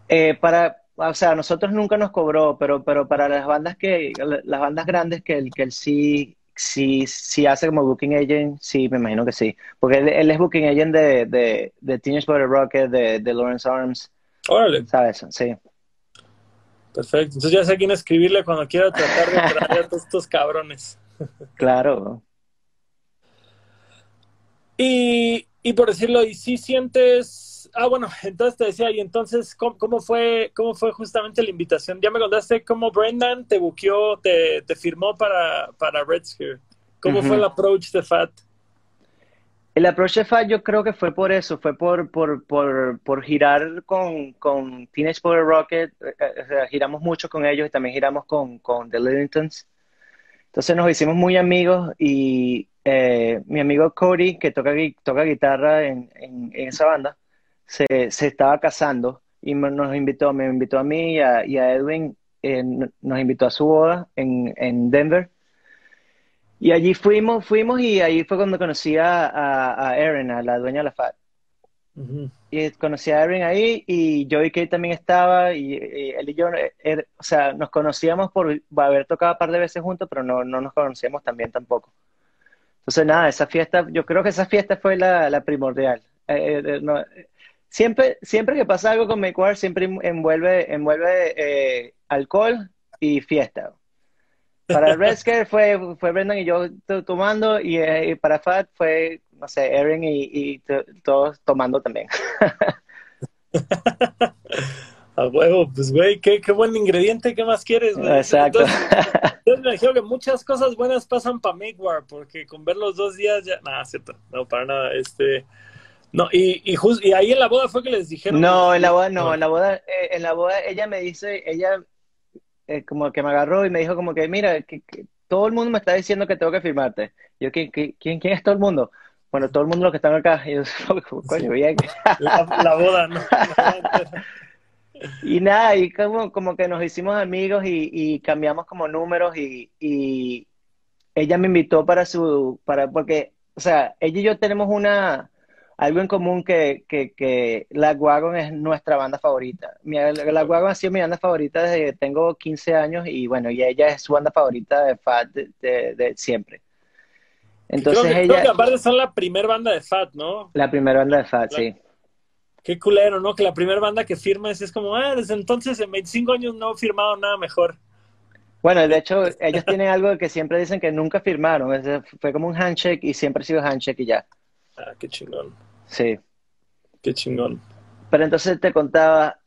Eh, para, o sea, nosotros nunca nos cobró, pero, pero para las bandas que, las bandas grandes que él, que él sí, sí, sí hace como booking agent, sí, me imagino que sí. Porque él, es booking agent de, de, de Teenage Body Rocket, de, de Lawrence Arms. Órale. ¿Sabes? Sí. Perfecto. Entonces ya sé a quién escribirle cuando quiera tratar de traer a todos estos cabrones. Claro. Y, y por decirlo, y si sientes, ah, bueno, entonces te decía, y entonces, ¿cómo, fue, cómo fue justamente la invitación? Ya me contaste cómo Brendan te buqueó, te, te firmó para, para Red ¿Cómo fue el approach de FAT? El approach de FAT yo creo que fue por eso, fue por, por, por, por girar con, con Teenage Power Rocket, eh, eh, giramos mucho con ellos y también giramos con, con The Livingtons. Entonces nos hicimos muy amigos y eh, mi amigo Cody, que toca, toca guitarra en, en, esa banda, se, se, estaba casando y nos invitó, me invitó a mí y a, Edwin, eh, nos invitó a su boda en, en, Denver. Y allí fuimos, fuimos y ahí fue cuando conocí a, a, Erin, a la dueña de la FAT. Y conocí a Erin ahí y Joey Kate también estaba y, él y yo, eh, er, o sea, nos conocíamos por haber tocado un par de veces juntos, pero no, no nos conocíamos también tampoco. Entonces, nada, esa fiesta, yo creo que esa fiesta fue la, la primordial. Eh, eh, no, siempre, siempre que pasa algo con Make War, siempre envuelve, envuelve eh, alcohol y fiesta. Para Red Scare fue, fue Brendan y yo tomando, y, para Fat fue, no sé, Erin y, y todos tomando también. A huevo, pues güey, qué, qué buen ingrediente, ¿qué más quieres? Güey? Exacto. Entonces, me imagino que muchas cosas buenas pasan para Make War, porque con ver los dos días ya, nada, cierto, no, para nada, este, no, y, y, y ahí en la boda fue que les dijeron. No, en la boda no, en la boda, eh, en la boda ella me dice, ella eh, como que me agarró y me dijo como que, mira, que, todo el mundo me está diciendo que tengo que firmarte. Yo, ¿quién, quién, quién es todo el mundo? Bueno, todo el mundo los que están acá. Yo, coño, bien. La, la boda, ¿no? y nada, y como, como que nos hicimos amigos y, y cambiamos como números y, y, ella me invitó para su, para, porque, o sea, ella y yo tenemos una, algo en común que, que, que La Wagon es nuestra banda favorita. Mi, la Wagon ha sido mi banda favorita desde que tengo 15 años y bueno, y ella es su banda favorita de Fat de, de, siempre. Entonces creo que, ella... Creo que aparte son la primera banda de Fat, ¿no? La primera banda de Fat, sí. Qué culero, ¿no? Que la primera banda que firmas es como, ah, desde entonces en 25 años no he firmado nada mejor. Bueno, de hecho, ellos tienen algo que siempre dicen que nunca firmaron. Fue como un handshake y siempre ha sido handshake y ya. Ah, qué chingón. Sí. Qué chingón. Pero entonces te contaba,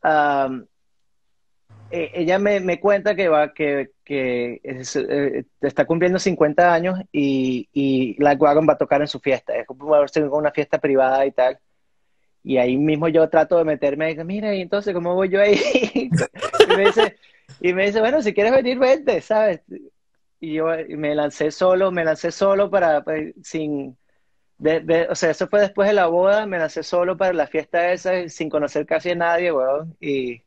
eh, ella me, me, cuenta que va, que, que eh, está cumpliendo 50 años y, y la Wagon va a tocar en su fiesta. Es como una fiesta privada y tal. Y ahí mismo yo trato de meterme, mira, y entonces, ¿cómo voy yo ahí? y, me dice, bueno, si quieres venir, vente, ¿sabes? Y yo me lancé solo, me lancé solo para, pues, sin, o sea, eso fue después de la boda, me lancé solo para la fiesta esa, sin conocer casi a nadie, weón, y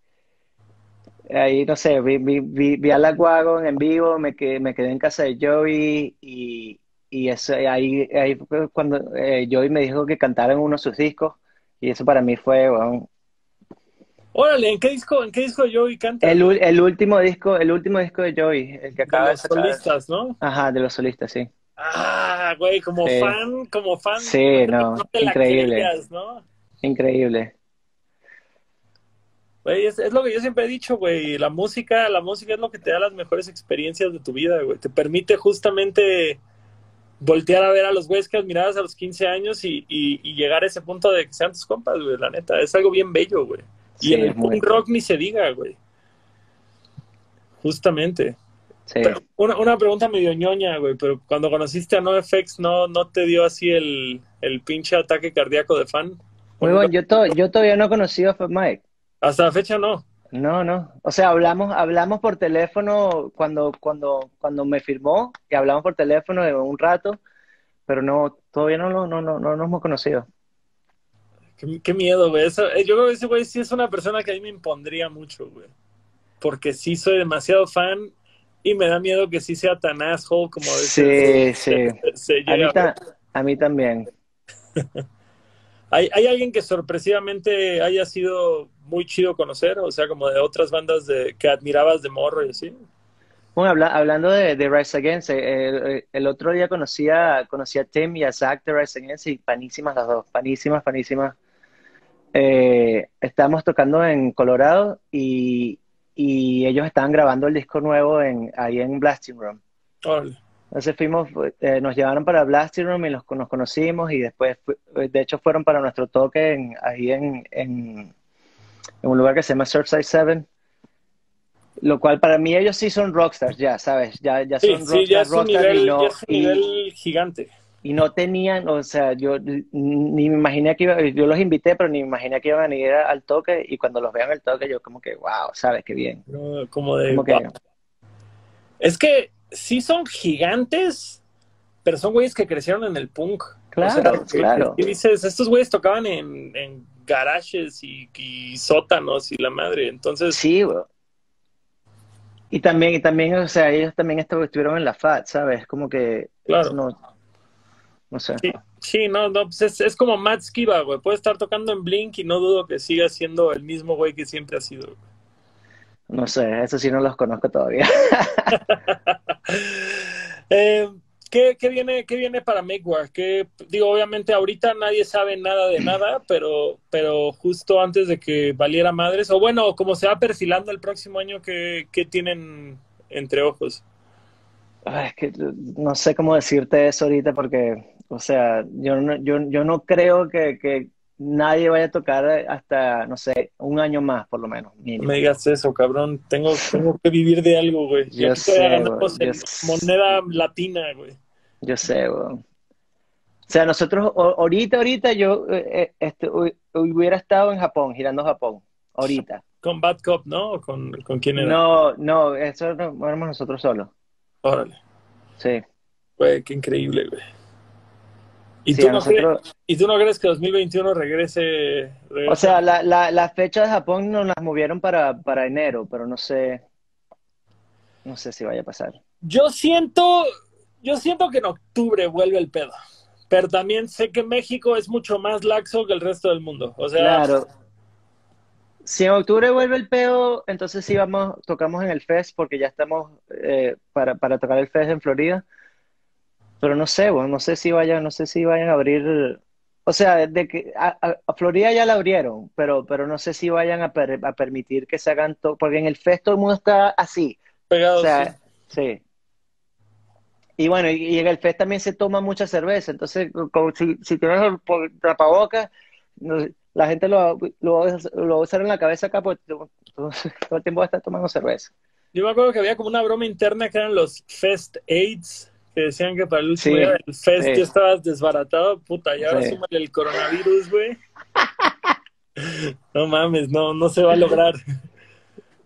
ahí, no sé, vi, vi, vi, a la Wagon en vivo, me quedé, me quedé en casa de Joey, y, y eso, ahí, ahí cuando eh, Joey me dijo que cantara en uno de sus discos, y eso para mí fue, bueno, Órale, ¿en qué disco, en qué disco Joey canta? El, el último disco, el último disco de Joey, el que acaba de los solistas, ¿no? Ajá, de los solistas, sí. Ah, güey, como fan, como fan. Sí, no, increíble. ¿no? Increíble. Güey, es, es, lo que yo siempre he dicho, güey, la música, la música es lo que te da las mejores experiencias de tu vida, güey. Te permite justamente voltear a ver a los güeyes que admirabas a los 15 años y, y, llegar a ese punto de que sean tus compas, güey, la neta. Es algo bien bello, güey. y en el punk rock ni se diga, güey. Justamente. Sí. una, una, pregunta medio ñoña, güey, pero cuando conociste a NoFX, ¿no, no te dio así el, el pinche ataque cardíaco de fan? Muy bueno, yo, to yo todavía no he conocido a Fat Mike. Hasta la fecha no. No, no. O sea, hablamos, hablamos por teléfono cuando, cuando, cuando me firmó, y hablamos por teléfono de un rato, pero no, todavía no, no, no, no, no nos hemos conocido. Qué, miedo, güey. Eso, eh, yo creo que ese güey sí es una persona que a mí me impondría mucho, güey. Porque sí soy demasiado fan y me da miedo que sí sea tan asshole como Sí, sí. a, mí a mí también. ¿Hay, ¿Hay alguien que sorpresivamente haya sido muy chido conocer, o sea, como de otras bandas de, que admirabas de morro y así. Bueno, hablando de, de, Rise Against, el, el, otro día conocí a, conocí a Tim y a Zach de Rise Against y panísimas las dos, panísimas, panísimas. Eh, estábamos tocando en Colorado y, y, ellos estaban grabando el disco nuevo en, ahí en Blasting Room. Entonces fuimos, eh, nos llevaron para Blasting Room y los, nos conocimos y después, de hecho, fueron para nuestro toque en, ahí en, en en un lugar que se llama Surfside 7. Lo cual para mí ellos sí son rockstars, ya, ¿sabes? Ya, ya son sí, ya es un nivel, no, nivel gigante. Y no tenían, o sea, yo ni me imaginé que iba, yo los invité, pero ni me imaginé que iban a ir al toque y cuando los vean al toque yo como que, wow, ¿sabes? Qué bien. como de... Es que sí son gigantes, pero son güeyes que crecieron en el punk. Claro, claro. Y dices, estos güeyes tocaban en, en garajes y, sótanos y la madre. Entonces. Sí, Y también, y también, o sea, ellos también estuvieron en la FAT, ¿sabes? Como que. Claro. No, no sé. Sí, no, no, pues es, como Matt Skiba, güey. Puede estar tocando en Blink y no dudo que siga siendo el mismo güey que siempre ha sido. No sé, eso sí no los conozco todavía. eh, ¿Qué, qué, viene, ¿Qué viene para Make War? ¿Qué, digo, obviamente ahorita nadie sabe nada de nada, pero, pero justo antes de que valiera madres, o bueno, como se va perfilando el próximo año, ¿qué, qué tienen entre ojos? es que no sé cómo decirte eso ahorita porque, o sea, yo no, yo, yo no creo que, que nadie vaya a tocar hasta, no sé, un año más, por lo menos. No me digas eso, cabrón. Tengo, tengo que vivir de algo, güey. Yo sé, moneda latina, güey. Yo sé, güey. O sea, nosotros, ahorita, ahorita, yo eh, eh, este, hubiera estado en Japón, girando Japón. Ahorita. Con Bad Cop, ¿no? ¿Con, con quién era? No, no, eso éramos nosotros solos. Órale. Sí. Güey, qué increíble, güey. ¿Y, tú no crees, ¿Y tú no crees que 2021 regrese? O sea, la, la, la, fecha de Japón nos las movieron para, para enero, pero no sé. No sé si vaya a pasar. Yo siento, yo siento que en octubre vuelve el pedo. Pero también sé que México es mucho más laxo que el resto del mundo. O sea, claro. Si en octubre vuelve el pedo, entonces sí vamos, tocamos en el Fest porque ya estamos eh, para, para tocar el Fest en Florida pero no sé, bueno, no sé si vayan, no sé si vayan a abrir, o sea, de que a, Florida ya la abrieron, pero, pero no sé si vayan a, a permitir que se hagan todo, porque en el fest todo el mundo está así. Pegado, o sea, sí. Y bueno, y, en el fest también se toma mucha cerveza, entonces como si, si tienes el tapabocas, la gente lo, lo, va a usar en la cabeza acá, porque todo, todo el tiempo va a estar tomando cerveza. Yo me acuerdo que había como una broma interna que eran los Fest AIDS, que decían que para el último día del fest ya estabas desbaratado, puta, y ahora súmale el coronavirus, güey. no mames, no, no se va a lograr.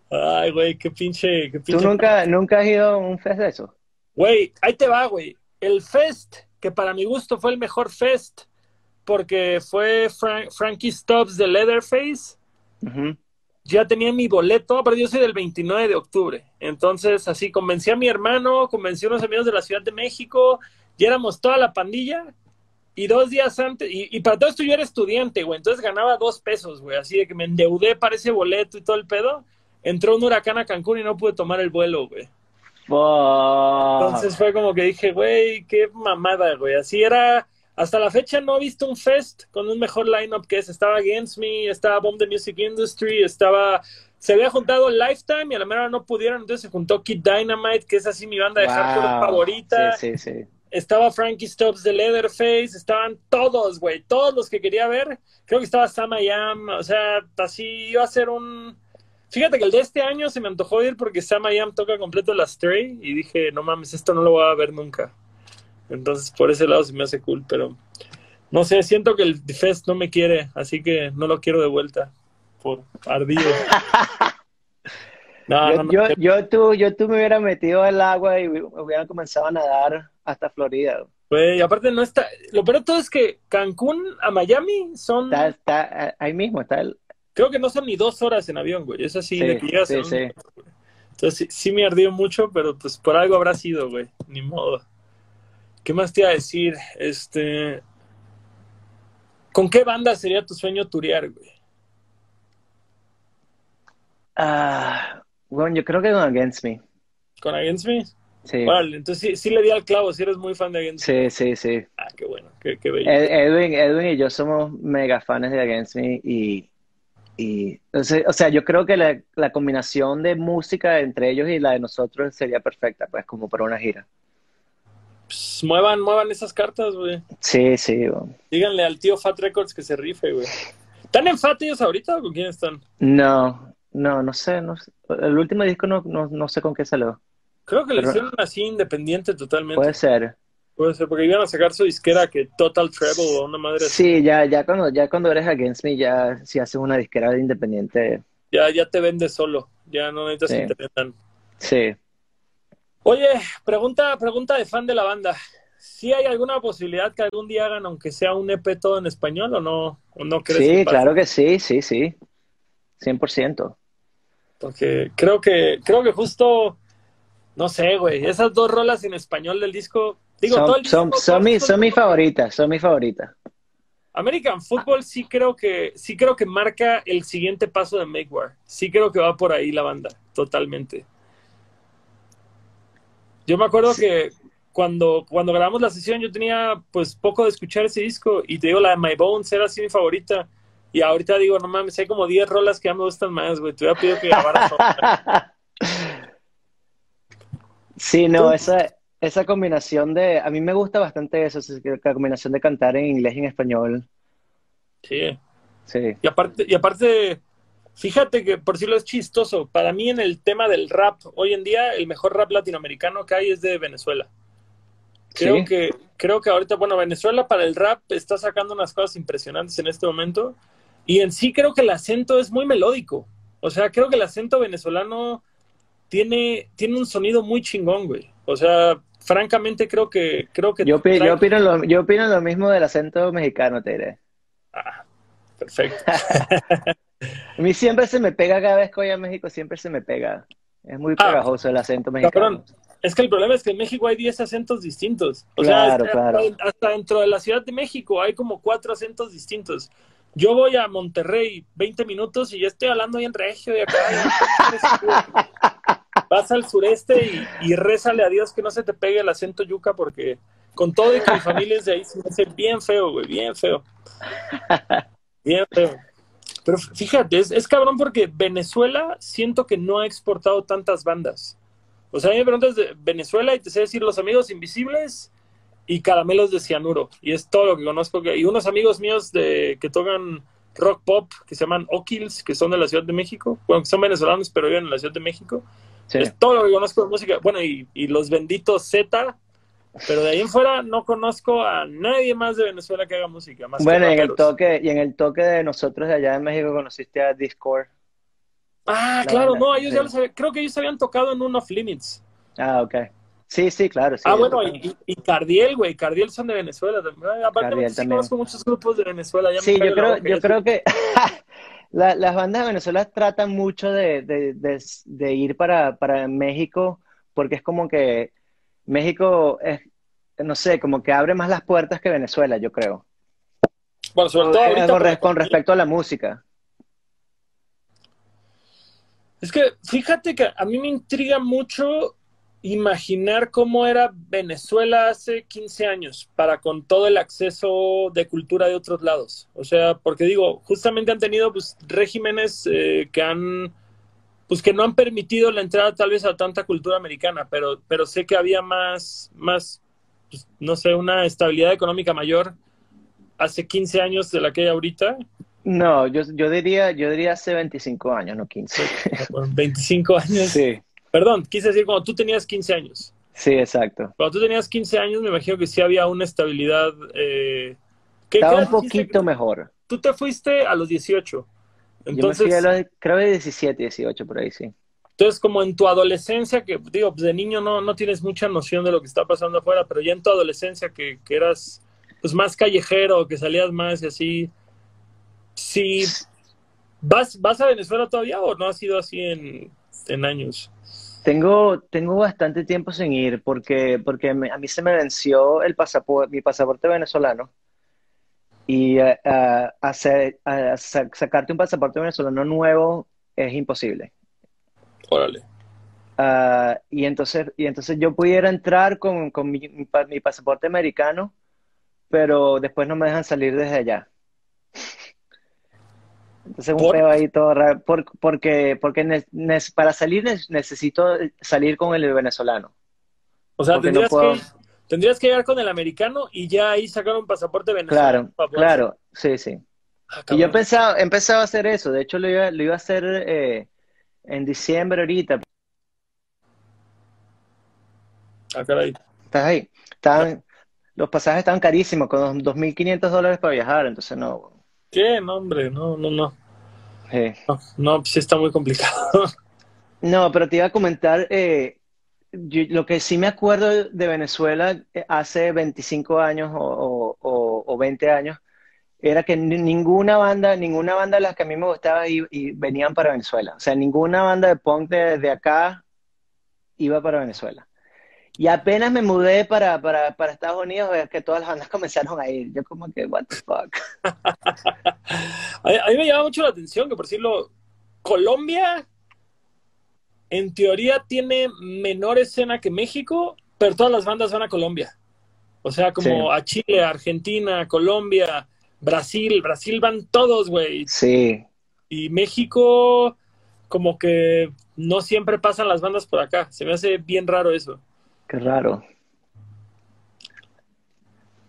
Ay, güey, qué pinche, qué pinche. ¿Tú nunca, nunca has ido a un fest de eso? Güey, ahí te va, güey. El fest, que para mi gusto fue el mejor fest, porque fue Frankie Stubbs de Leatherface ya tenía mi boleto, pero yo soy del 29 de octubre. Entonces, así convencí a mi hermano, convencí a unos amigos de la Ciudad de México, y éramos toda la pandilla. Y dos días antes, y, para todo esto yo era estudiante, güey, entonces ganaba dos pesos, güey, así de que me endeudé para ese boleto y todo el pedo. Entró un huracán a Cancún y no pude tomar el vuelo, güey. Entonces fue como que dije, güey, qué mamada, güey. Así era, hasta la fecha no he visto un fest con un mejor lineup que es. Estaba Against Me, estaba Bomb the Music Industry, estaba. Se había juntado Lifetime y a la mera no pudieron, entonces se juntó Kid Dynamite, que es así mi banda de hardcore favorita. Sí, sí, sí. Estaba Frankie Stubbs de Leatherface, estaban todos, güey, todos los que quería ver. Creo que estaba Sam I Am, o sea, así iba a ser un. Fíjate que el de este año se me antojó ir porque Sam I Am toca completo la Stray y dije, no mames, esto no lo voy a ver nunca. Entonces, por ese lado se me hace cool, pero no sé, siento que el Fest no me quiere, así que no lo quiero de vuelta por ardido. no, yo, yo, tú, yo tú me hubiera metido al agua y hubiera comenzado a nadar hasta Florida. Pues, aparte no está, lo peor de todo es que Cancún a Miami son... Está, ahí mismo, está el... Creo que no son ni dos horas en avión, güey, es así de que sí, sí. Entonces sí, sí me ardió mucho, pero pues por algo habrá sido, güey, ni modo. ¿Qué más te iba a decir? Este. ¿Con qué banda sería tu sueño turear, güey? Ah, bueno, yo creo que con Against Me. ¿Con Against Me? Sí. Vale, entonces sí, le di al clavo, si eres muy fan de Against Me. Sí, sí, sí. Ah, qué bueno, qué, qué bello. Edwin, Edwin y yo somos mega fans de Against Me y, y o sea, yo creo que la, la combinación de música entre ellos y la de nosotros sería perfecta, pues, como para una gira. Pues, muevan, muevan esas cartas, güey. Sí, sí, Díganle al tío Fat Records que se rife, güey. ¿Están en Fat ellos ahorita o con quién están? No, no, no sé, no El último disco no, no, sé con qué salió. Creo que le hicieron así independiente totalmente. Puede ser. Puede ser, porque iban a sacar su disquera que Total Treble o una madre Sí, ya, ya cuando, ya cuando eres Against Me, ya si haces una disquera de independiente. Ya, ya te vendes solo, ya no necesitas que te Sí. Oye, pregunta, pregunta de fan de la banda. ¿Sí hay alguna posibilidad que algún día hagan, aunque sea un EP todo en español o no? ¿O no crees sí, claro que sí, sí, sí. 100%. Porque creo que, creo que justo, no sé, güey, esas dos rolas en español del disco, digo, son, todo el son, son, mi, son mis favoritas, son mis favoritas. American Football sí creo que, sí creo que marca el siguiente paso de Make War. Sí creo que va por ahí la banda, totalmente. Yo me acuerdo que cuando, cuando grabamos la sesión yo tenía pues poco de escuchar ese disco y te digo, la de My Bones era así mi favorita. Y ahorita digo, no mames, hay como 10 rolas que ya me gustan más, güey. Te hubiera pedido que grabaras Sí, no, esa, esa combinación de... A mí me gusta bastante eso, la combinación de cantar en inglés y en español. Sí. Sí. Y aparte, y aparte, fíjate que por si lo es chistoso, para mí en el tema del rap, hoy en día el mejor rap latinoamericano que hay es de Venezuela. Creo que, creo que ahorita, bueno, Venezuela para el rap está sacando unas cosas impresionantes en este momento. Y en sí creo que el acento es muy melódico. O sea, creo que el acento venezolano tiene, tiene un sonido muy chingón, güey. O sea, francamente creo que... Creo que yo, yo, opino lo, yo opino lo mismo del acento mexicano, te diré. Ah, perfecto. a mí siempre se me pega cada vez que voy a México, siempre se me pega. Es muy ah, pegajoso el acento mexicano. Es que el problema es que en México hay 10 acentos distintos. O sea, hasta dentro de la Ciudad de México hay como cuatro acentos distintos. Yo voy a Monterrey 20 minutos y ya estoy hablando bien regio de acá. Vas al sureste y, y rézale a Dios que no se te pegue el acento yuca porque con todo y que mi familia es de ahí se me hace bien feo, güey, bien feo. Bien feo. Pero fíjate, es, es cabrón porque Venezuela siento que no ha exportado tantas bandas. O sea, a mí me preguntas de Venezuela y te sé decir Los Amigos Invisibles y Caramelos de Cianuro. Y es todo lo que conozco. Y unos amigos míos de, que tocan rock pop, que se llaman O'Kills, que son de la Ciudad de México. Bueno, que son venezolanos, pero viven en la Ciudad de México. Es todo lo que conozco de música. Bueno, y, y los benditos Z, pero de ahí en fuera no conozco a nadie más de Venezuela que haga música. bueno, y en, el toque, y en el toque de nosotros de allá en México conociste a Discord. Ah, claro, no, ellos ya lo sabían. Creo que ellos habían tocado en un Off Limits. Ah, ok. Sí, sí, claro. Sí, ah, bueno, y, Cardiel, güey. Cardiel son de Venezuela. Aparte, sí conozco muchos grupos de Venezuela. sí, yo creo, yo creo que las bandas de Venezuela tratan mucho de, de, ir para, para México porque es como que México es, no sé, como que abre más las puertas que Venezuela, yo creo. Bueno, sobre todo ahorita, con respecto a la música. Es que fíjate que a mí me intriga mucho imaginar cómo era Venezuela hace 15 años para con todo el acceso de cultura de otros lados. O sea, porque digo, justamente han tenido pues, regímenes eh, que han, pues que no han permitido la entrada tal vez a tanta cultura americana, pero, pero sé que había más, más, pues, no sé, una estabilidad económica mayor hace 15 años de la que hay ahorita no, yo, yo, diría, yo diría hace 25 años, no 15. 25 años. Sí. Perdón, quise decir cuando tú tenías 15 años. Sí, exacto. Cuando tú tenías 15 años, me imagino que sí había una estabilidad. Eh, Estaba un poquito mejor. Tú te fuiste a los 18. Entonces, Yo me fui a los, creo que 17, 18, por ahí, sí. Entonces, como en tu adolescencia, que digo, pues de niño no, no tienes mucha noción de lo que está pasando afuera, pero ya en tu adolescencia que, que eras pues más callejero, que salías más y así, Sí. ¿Vas, ¿Vas a Venezuela todavía o no ha sido así en, años? Tengo, tengo bastante tiempo sin ir porque, porque a mí se me venció el pasaporte, mi pasaporte venezolano. Y eh, hacer, sacarte un pasaporte venezolano nuevo es imposible. Órale. Ah, y, entonces, y entonces yo pudiera entrar con, mi, mi, pasaporte americano, pero después no me dejan salir desde allá. Entonces un feo ahí todo raro, porque, porque para salir necesito salir con el venezolano. O sea, tendrías, que, tendrías que llegar con el americano y ya ahí sacar un pasaporte venezolano. Claro, claro, sí, sí. Ah, y yo he empezado, a hacer eso, de hecho lo iba, lo iba a hacer eh, en diciembre ahorita. Ah, caray. ¿Estás ahí? Estaban, los pasajes estaban carísimos, con 2.500 dólares para viajar, entonces no, ¿Qué? No, hombre, no, no, no. No, no, pues está muy complicado. No, pero te iba a comentar, eh, lo que sí me acuerdo de Venezuela eh, hace 25 años o, o, 20 años, era que ninguna banda, ninguna banda de las que a mí me gustaba y, venían para Venezuela. O sea, ninguna banda de punk de, de acá iba para Venezuela. Y apenas me mudé para, para, para Estados Unidos, es que todas las bandas comenzaron a ir. Yo como que, what the fuck. a, mí me llama mucho la atención que, por decirlo, Colombia, en teoría, tiene menor escena que México, pero todas las bandas van a Colombia. O sea, como Sí. a Chile, Argentina, Colombia, Brasil. Brasil van todos, güey. Sí, Y México, como que no siempre pasan las bandas por acá. Se me hace bien raro eso. qué raro.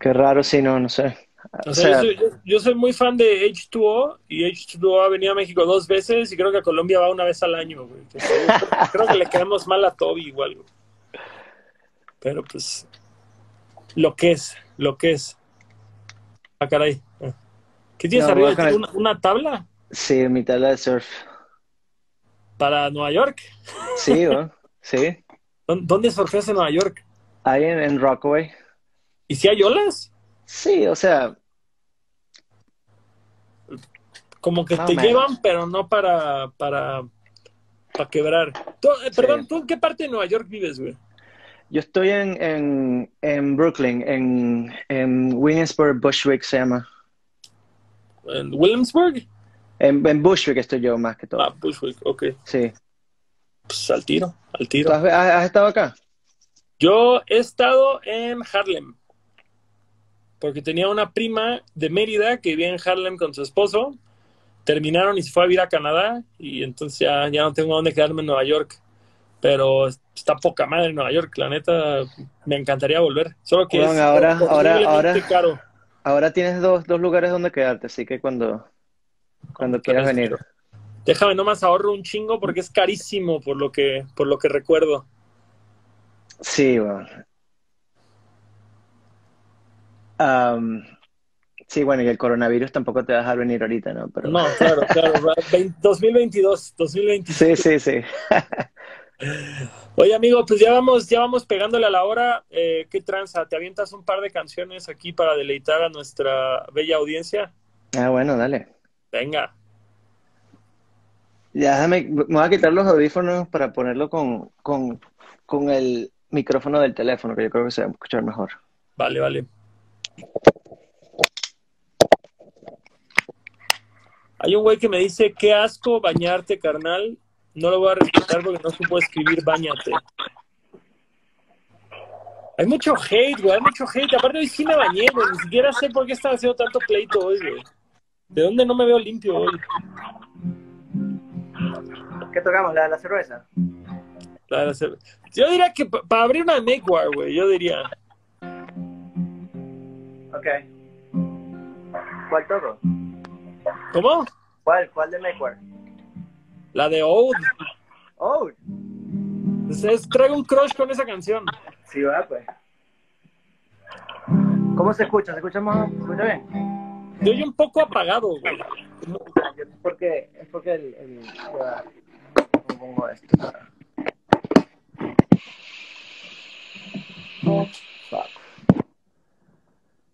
Qué raro, sí, no, no sé. O O sea, sea, yo, soy, yo- yo soy muy fan de H2O y H2O ha venido a México dos veces y creo que a Colombia va una vez al año, güey. Entonces, creo que le quedamos mal a Toby igual, güey. Pero pues, lo que es, lo que es. Ah, caray. ¿Qué tienes No, arriba? ¿Una, una tabla sí, mi tabla de surf. para Nueva York? Sí, ¿no? Sí. ¿Dó- ¿Dónde surfeas en Nueva York? Ahí en, en Rockaway. ¿Y si hay olas? Sí, o sea, Como que te menos. llevan, pero no para, para, para quebrar. Tú- eh, Sí. Perdón, ¿tú en qué parte de Nueva York vives, güey? yo estoy en, en, en Brooklyn, en, en Williamsburg, Bushwick se llama. ¿En Williamsburg? En, en Bushwick estoy yo más que todo. Ah, Bushwick, ok. Sí. Pues al tiro, al ¿Tú tiro. has estado acá? Yo he estado en Harlem, porque tenía una prima de Mérida que vivía en Harlem con su esposo. Terminaron y se fue a vivir a Canadá y entonces ya, ya no tengo dónde quedarme en Nueva York. Pero está poca madre en Nueva York, la neta, me encantaría volver. Solo que Bueno, es ahora- ahora- ahora- caro. Ahora tienes dos, dos lugares donde quedarte, así que cuando, cuando quieras venir. Déjame nomás ahorro un chingo porque es carísimo por lo que, por lo que recuerdo. Sí, bueno. Am, sí, bueno, y el coronavirus tampoco te va a dejar venir ahorita, ¿no? Pero, No, claro, claro. va- vein- 2022, 2022. Sí, sí, sí. Oye, amigo, pues ya vamos, ya vamos pegándole a la hora. Eh, ¿Qué tranza? ¿Te avientas un par de canciones aquí para deleitar a nuestra bella audiencia? Ah, bueno, dale. Venga. Ya, déjame, me voy a quitar los audífonos para ponerlo con, con, con el micrófono del teléfono, que yo creo que se va a escuchar mejor. Vale, vale. Hay un güey que me dice, qué asco bañarte, carnal. No lo voy a respetar porque no supo escribir bañate. Hay mucho hate, güey, hay mucho hate. Aparte hoy sí me bañé, güey. Ni siquiera sé por qué estaba haciendo tanto pleito hoy, güey. ¿De dónde no me veo limpio hoy? ¿Qué tocamos? ¿La de la cerveza? La de la cerve- Yo diría que pa- para abrir una Neckwear, güey, yo diría. Ok. ¿Cuál toco? ¿Cómo? ¿Cuál? ¿Cuál de Macware? La de Oud. Oh, Entonces, traigo un crush con esa canción. sí, va, pues. ¿Cómo se escucha? ¿Se escucha más? ¿Se escucha bien? Yo oye un poco apagado, güey. Es porque, es porque el, el ya va. ¿Cómo pongo esto?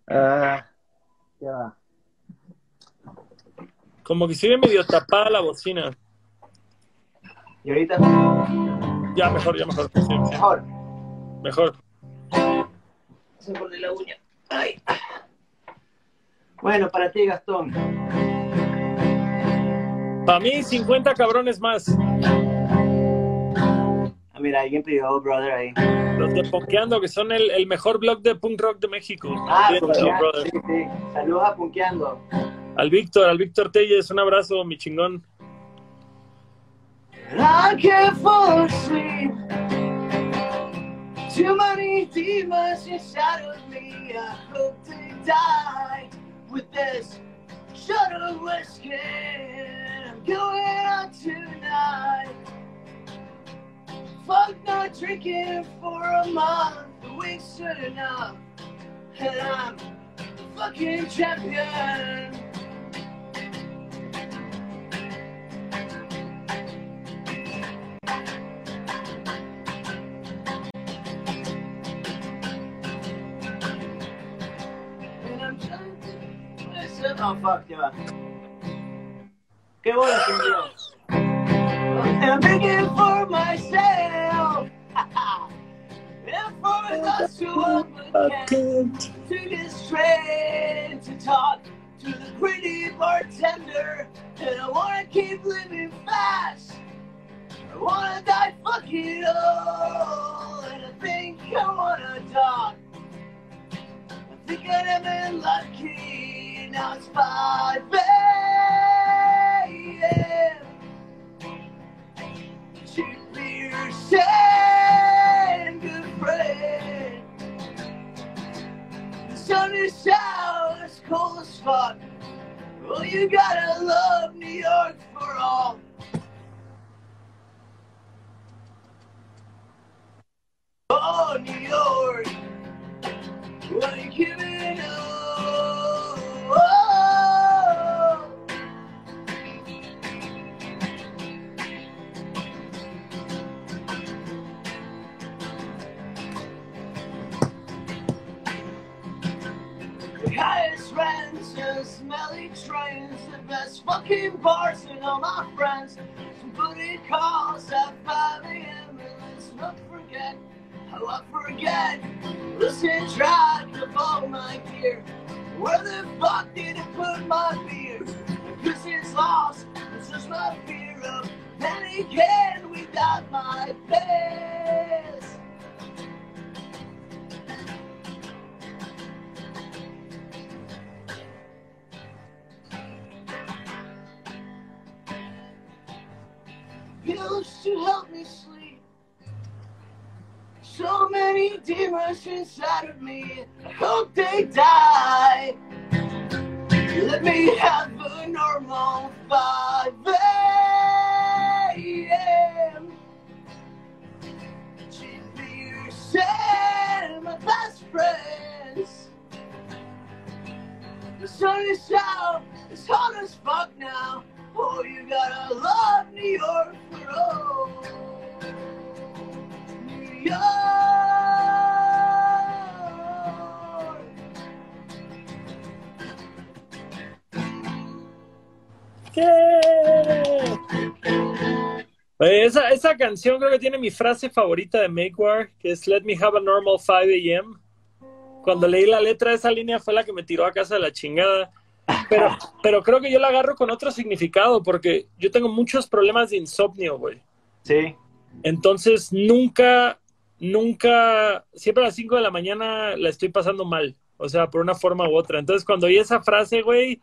Ah, ya va. Como que se ve medio tapada la bocina. ¿Y ahorita? Ya, mejor, ya mejor. Sí, sí, Mejor. mejor. Se pone la uña. Ay. Bueno, para ti, Gastón. Para mí, 50 cabrones más. Mira, alguien pidió brother ahí. Los de Ponqueando, que son el, el mejor blog de punk rock de México. Ah, Bien, Punkeando, brother. sí, sí. Saludos a Punkeando. Al Víctor, al Víctor Telles, un abrazo, mi chingón. I can't fall asleep. Too many demons inside of me. I hope to die with this shot of whiskey. I'm going out tonight. Fuck not drinking for a month. A week's soon enough. And I'm fucking champion. And I'm trying to myself. Oh, fuck, va. Qué bueno, señor. And I'm begging for myself for us to overcome to get straight to talk to the pretty bartender. And I wanna keep living fast. I wanna die fucking old. And I think I wanna talk. I think I've been lucky. Now it's 5 a.m. Cheap beer, shake good friend. The sun is out, it's cold as fuck. Well, you gotta love New York for all. Oh, New York, what are you giving up? Highest rents and smelly trains, the best fucking bars and all my friends. Some booty calls at 5 a.m. and let's not forget how I forget. Listen track of all my gear. Where the fuck did I put my beer? Cause it's lost, it's just my fear of again without my face. To help me sleep. So many demons inside of me. I hope they die. Let me have a normal 5 a.m. Cheap beer, and my best friends. The sun is out, it's hot as fuck now. Oh, you gotta love New York. New York. Esa, esa canción creo que tiene mi frase favorita de Make War, que es Let me have a normal 5 a.m. Cuando leí la letra de esa línea fue la que me tiró a casa de la chingada. Pero, pero creo que yo la agarro con otro significado, porque yo tengo muchos problemas de insomnio, güey. Sí. Entonces nunca, nunca, siempre a las 5 de la mañana la estoy pasando mal, o sea, por una forma u otra. Entonces cuando oí esa frase, güey,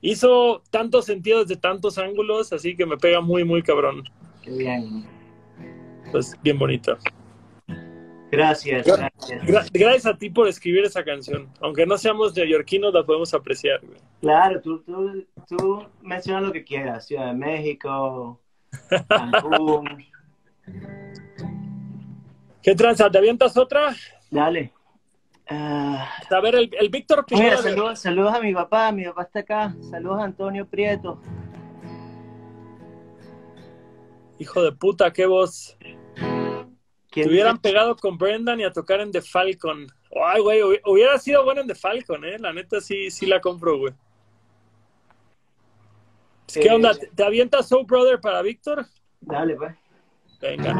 hizo tanto sentido desde tantos ángulos, así que me pega muy, muy cabrón. Qué bien. Pues bien bonito. Gracias, gracias. Gra- gracias a ti por escribir esa canción. Aunque no seamos neoyorquinos, la podemos apreciar, güey. Claro, tú, tú, tú mencionas lo que quieras. Ciudad de México, Cancún. ¿Qué tranza? ¿Te avientas otra? Dale. Ah, A ver, el, el Víctor mira, saludos, saludos a mi papá. Mi papá está acá. Saludos a Antonio Prieto. Hijo de puta, qué voz. ¿Quién Te hubieran dice? pegado con Brendan y a tocar en The Falcon. Ay, güey, hubi- hubiera sido bueno en The Falcon, ¿eh? La neta sí, sí la compro, güey. ¿Qué Eh, onda? ¿Te, avientas Soul Brother para Víctor? Dale, pues. Venga.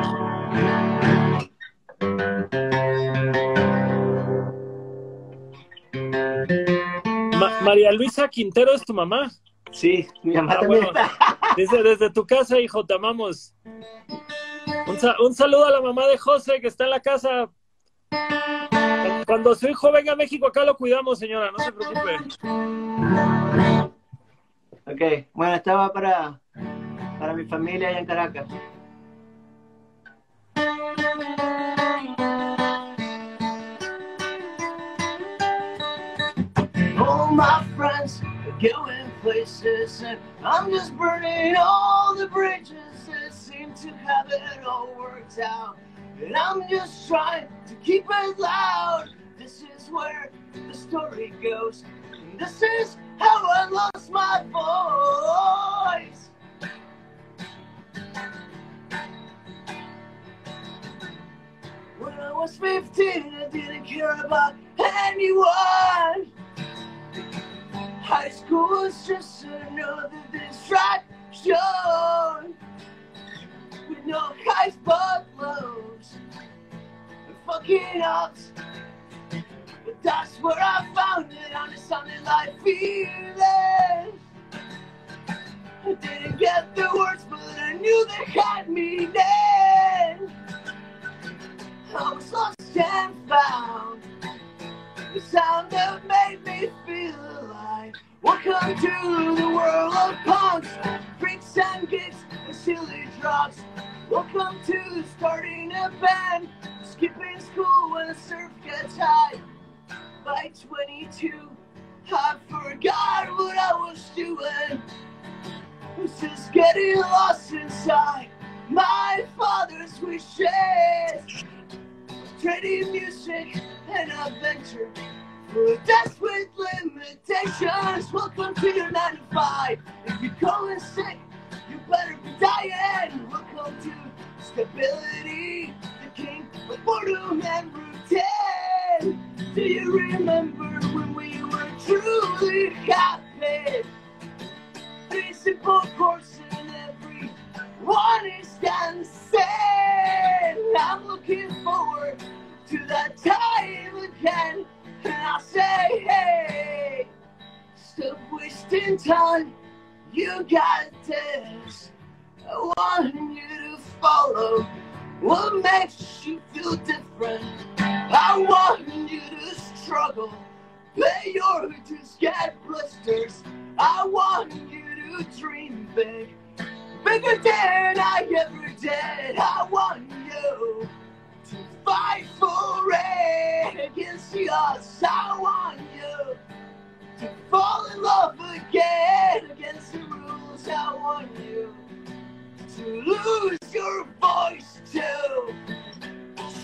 Ma- María Luisa Quintero es tu mamá. Sí, mi mamá Ah, también bueno. Desde, desde tu casa, hijo, te amamos. Un, sa- un saludo a la mamá de José que está en la casa. Cuando su hijo venga a México, acá lo cuidamos, señora, no se preocupe. Ok, bueno, esta va para, para mi familia allá en Caracas. All my friends are going places, and I'm just burning all the bridges to have it all worked out. And I'm just trying to keep it loud. This is where the story goes. This is how I lost my voice. When I was 15, I didn't care about anyone. High school was just another distraction no highs but lows fucking ups. But that's where I found it. I just sounded like feeling. I didn't get the words, but I knew they had meaning. I was lost and found. The sound that made me feel alive. Welcome to the world of punks, freaks and gigs, and silly drugs. Welcome to starting a band, skipping school when the surf gets high. By 22, I forgot what I was doing. Was just getting lost inside my father's wishes. Trading music and adventure for with limitations. Welcome to your 9 to 5. If you're going sick, you better be dying. Welcome to stability, the king of boredom and routine. Do you remember when we were truly happy? Three simple chords and every one is dancing. I'm looking forward to that time again. And I say, hey, stop wasting time. You got this. I want you to follow what makes you feel different. I want you to struggle. Pay your dues, get blisters. I want you to dream big, bigger than I ever did. I want you to fight for it against odds. I want you to fall in love again against the rules. I want you to lose your voice too,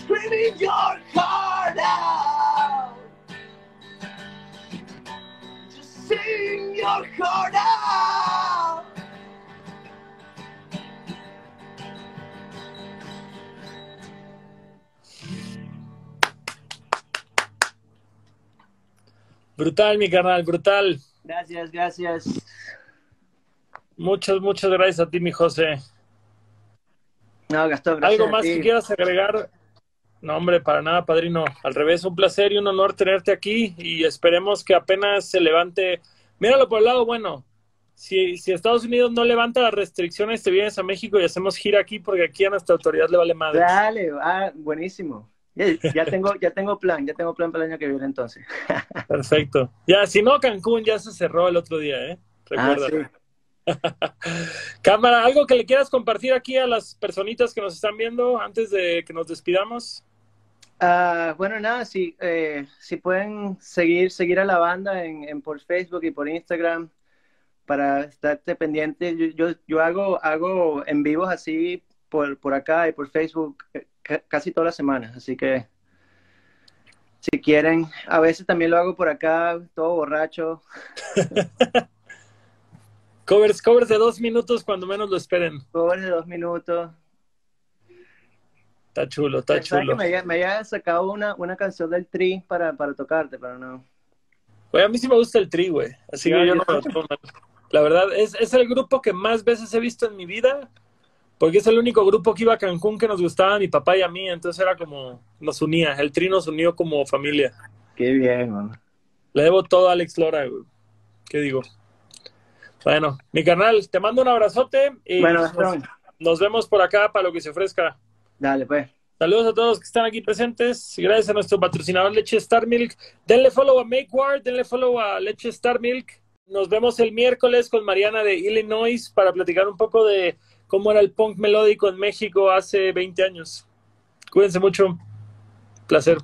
screaming your heart out. Just sing your heart out. Brutal, mi carnal, brutal. Gracias, gracias. Muchas, muchas gracias a ti, mi José. No, Gastón, gracias. ¿Algo a más ti. que quieras agregar? No, hombre, para nada, padrino. Al revés, un placer y un honor tenerte aquí y esperemos que apenas se levante. Míralo por el lado bueno. Si, si Estados Unidos no levanta las restricciones, te vienes a México y hacemos gira aquí porque aquí a nuestra autoridad le vale madre. Dale, ah, buenísimo. Ya, tengo, ya tengo plan, ya tengo plan para el año que viene entonces. Perfecto. Ya, si no, Cancún ya se cerró el otro día, ¿eh? Ah, Recuerda. sí. Cámara, ¿algo que le quieras compartir aquí a las personitas que nos están viendo antes de que nos despidamos? Ah, bueno, nada, si, eh, si pueden seguir, seguir a la banda en, en por Facebook y por Instagram para estar pendiente. Yo, yo, yo hago, hago en vivos así por, por acá y por Facebook eh, casi todas las semanas, así que si quieren, a veces también lo hago por acá, todo borracho. Covers, covers de dos minutos cuando menos lo esperen. Covers de dos minutos. Está chulo, está chulo. que me, me había sacado una, una canción del Tri para, para tocarte, pero no. Güey, a mí sí me gusta el tri, güey. Así Sí, que yo no lo tomo. La verdad, es, es el grupo que más veces he visto en mi vida, porque es el único grupo que iba a Cancún que nos gustaba a mi papá y a mí, entonces era como, nos unía, el tri nos unió como familia. Qué bien, man. Le debo todo a Alex Lora, güey. ¿Qué digo? Bueno, mi carnal, te mando un abrazote y Bueno, nos, vemos por acá para lo que se ofrezca. dale, pues. Saludos a todos que están aquí presentes. Gracias a nuestro patrocinador Leche Star Milk. Denle follow a MakeWard, denle follow a Leche Star Milk. Nos vemos el miércoles con Mariana de Illinois para platicar un poco de cómo era el punk melódico en México hace 20 años. Cuídense mucho. Placer.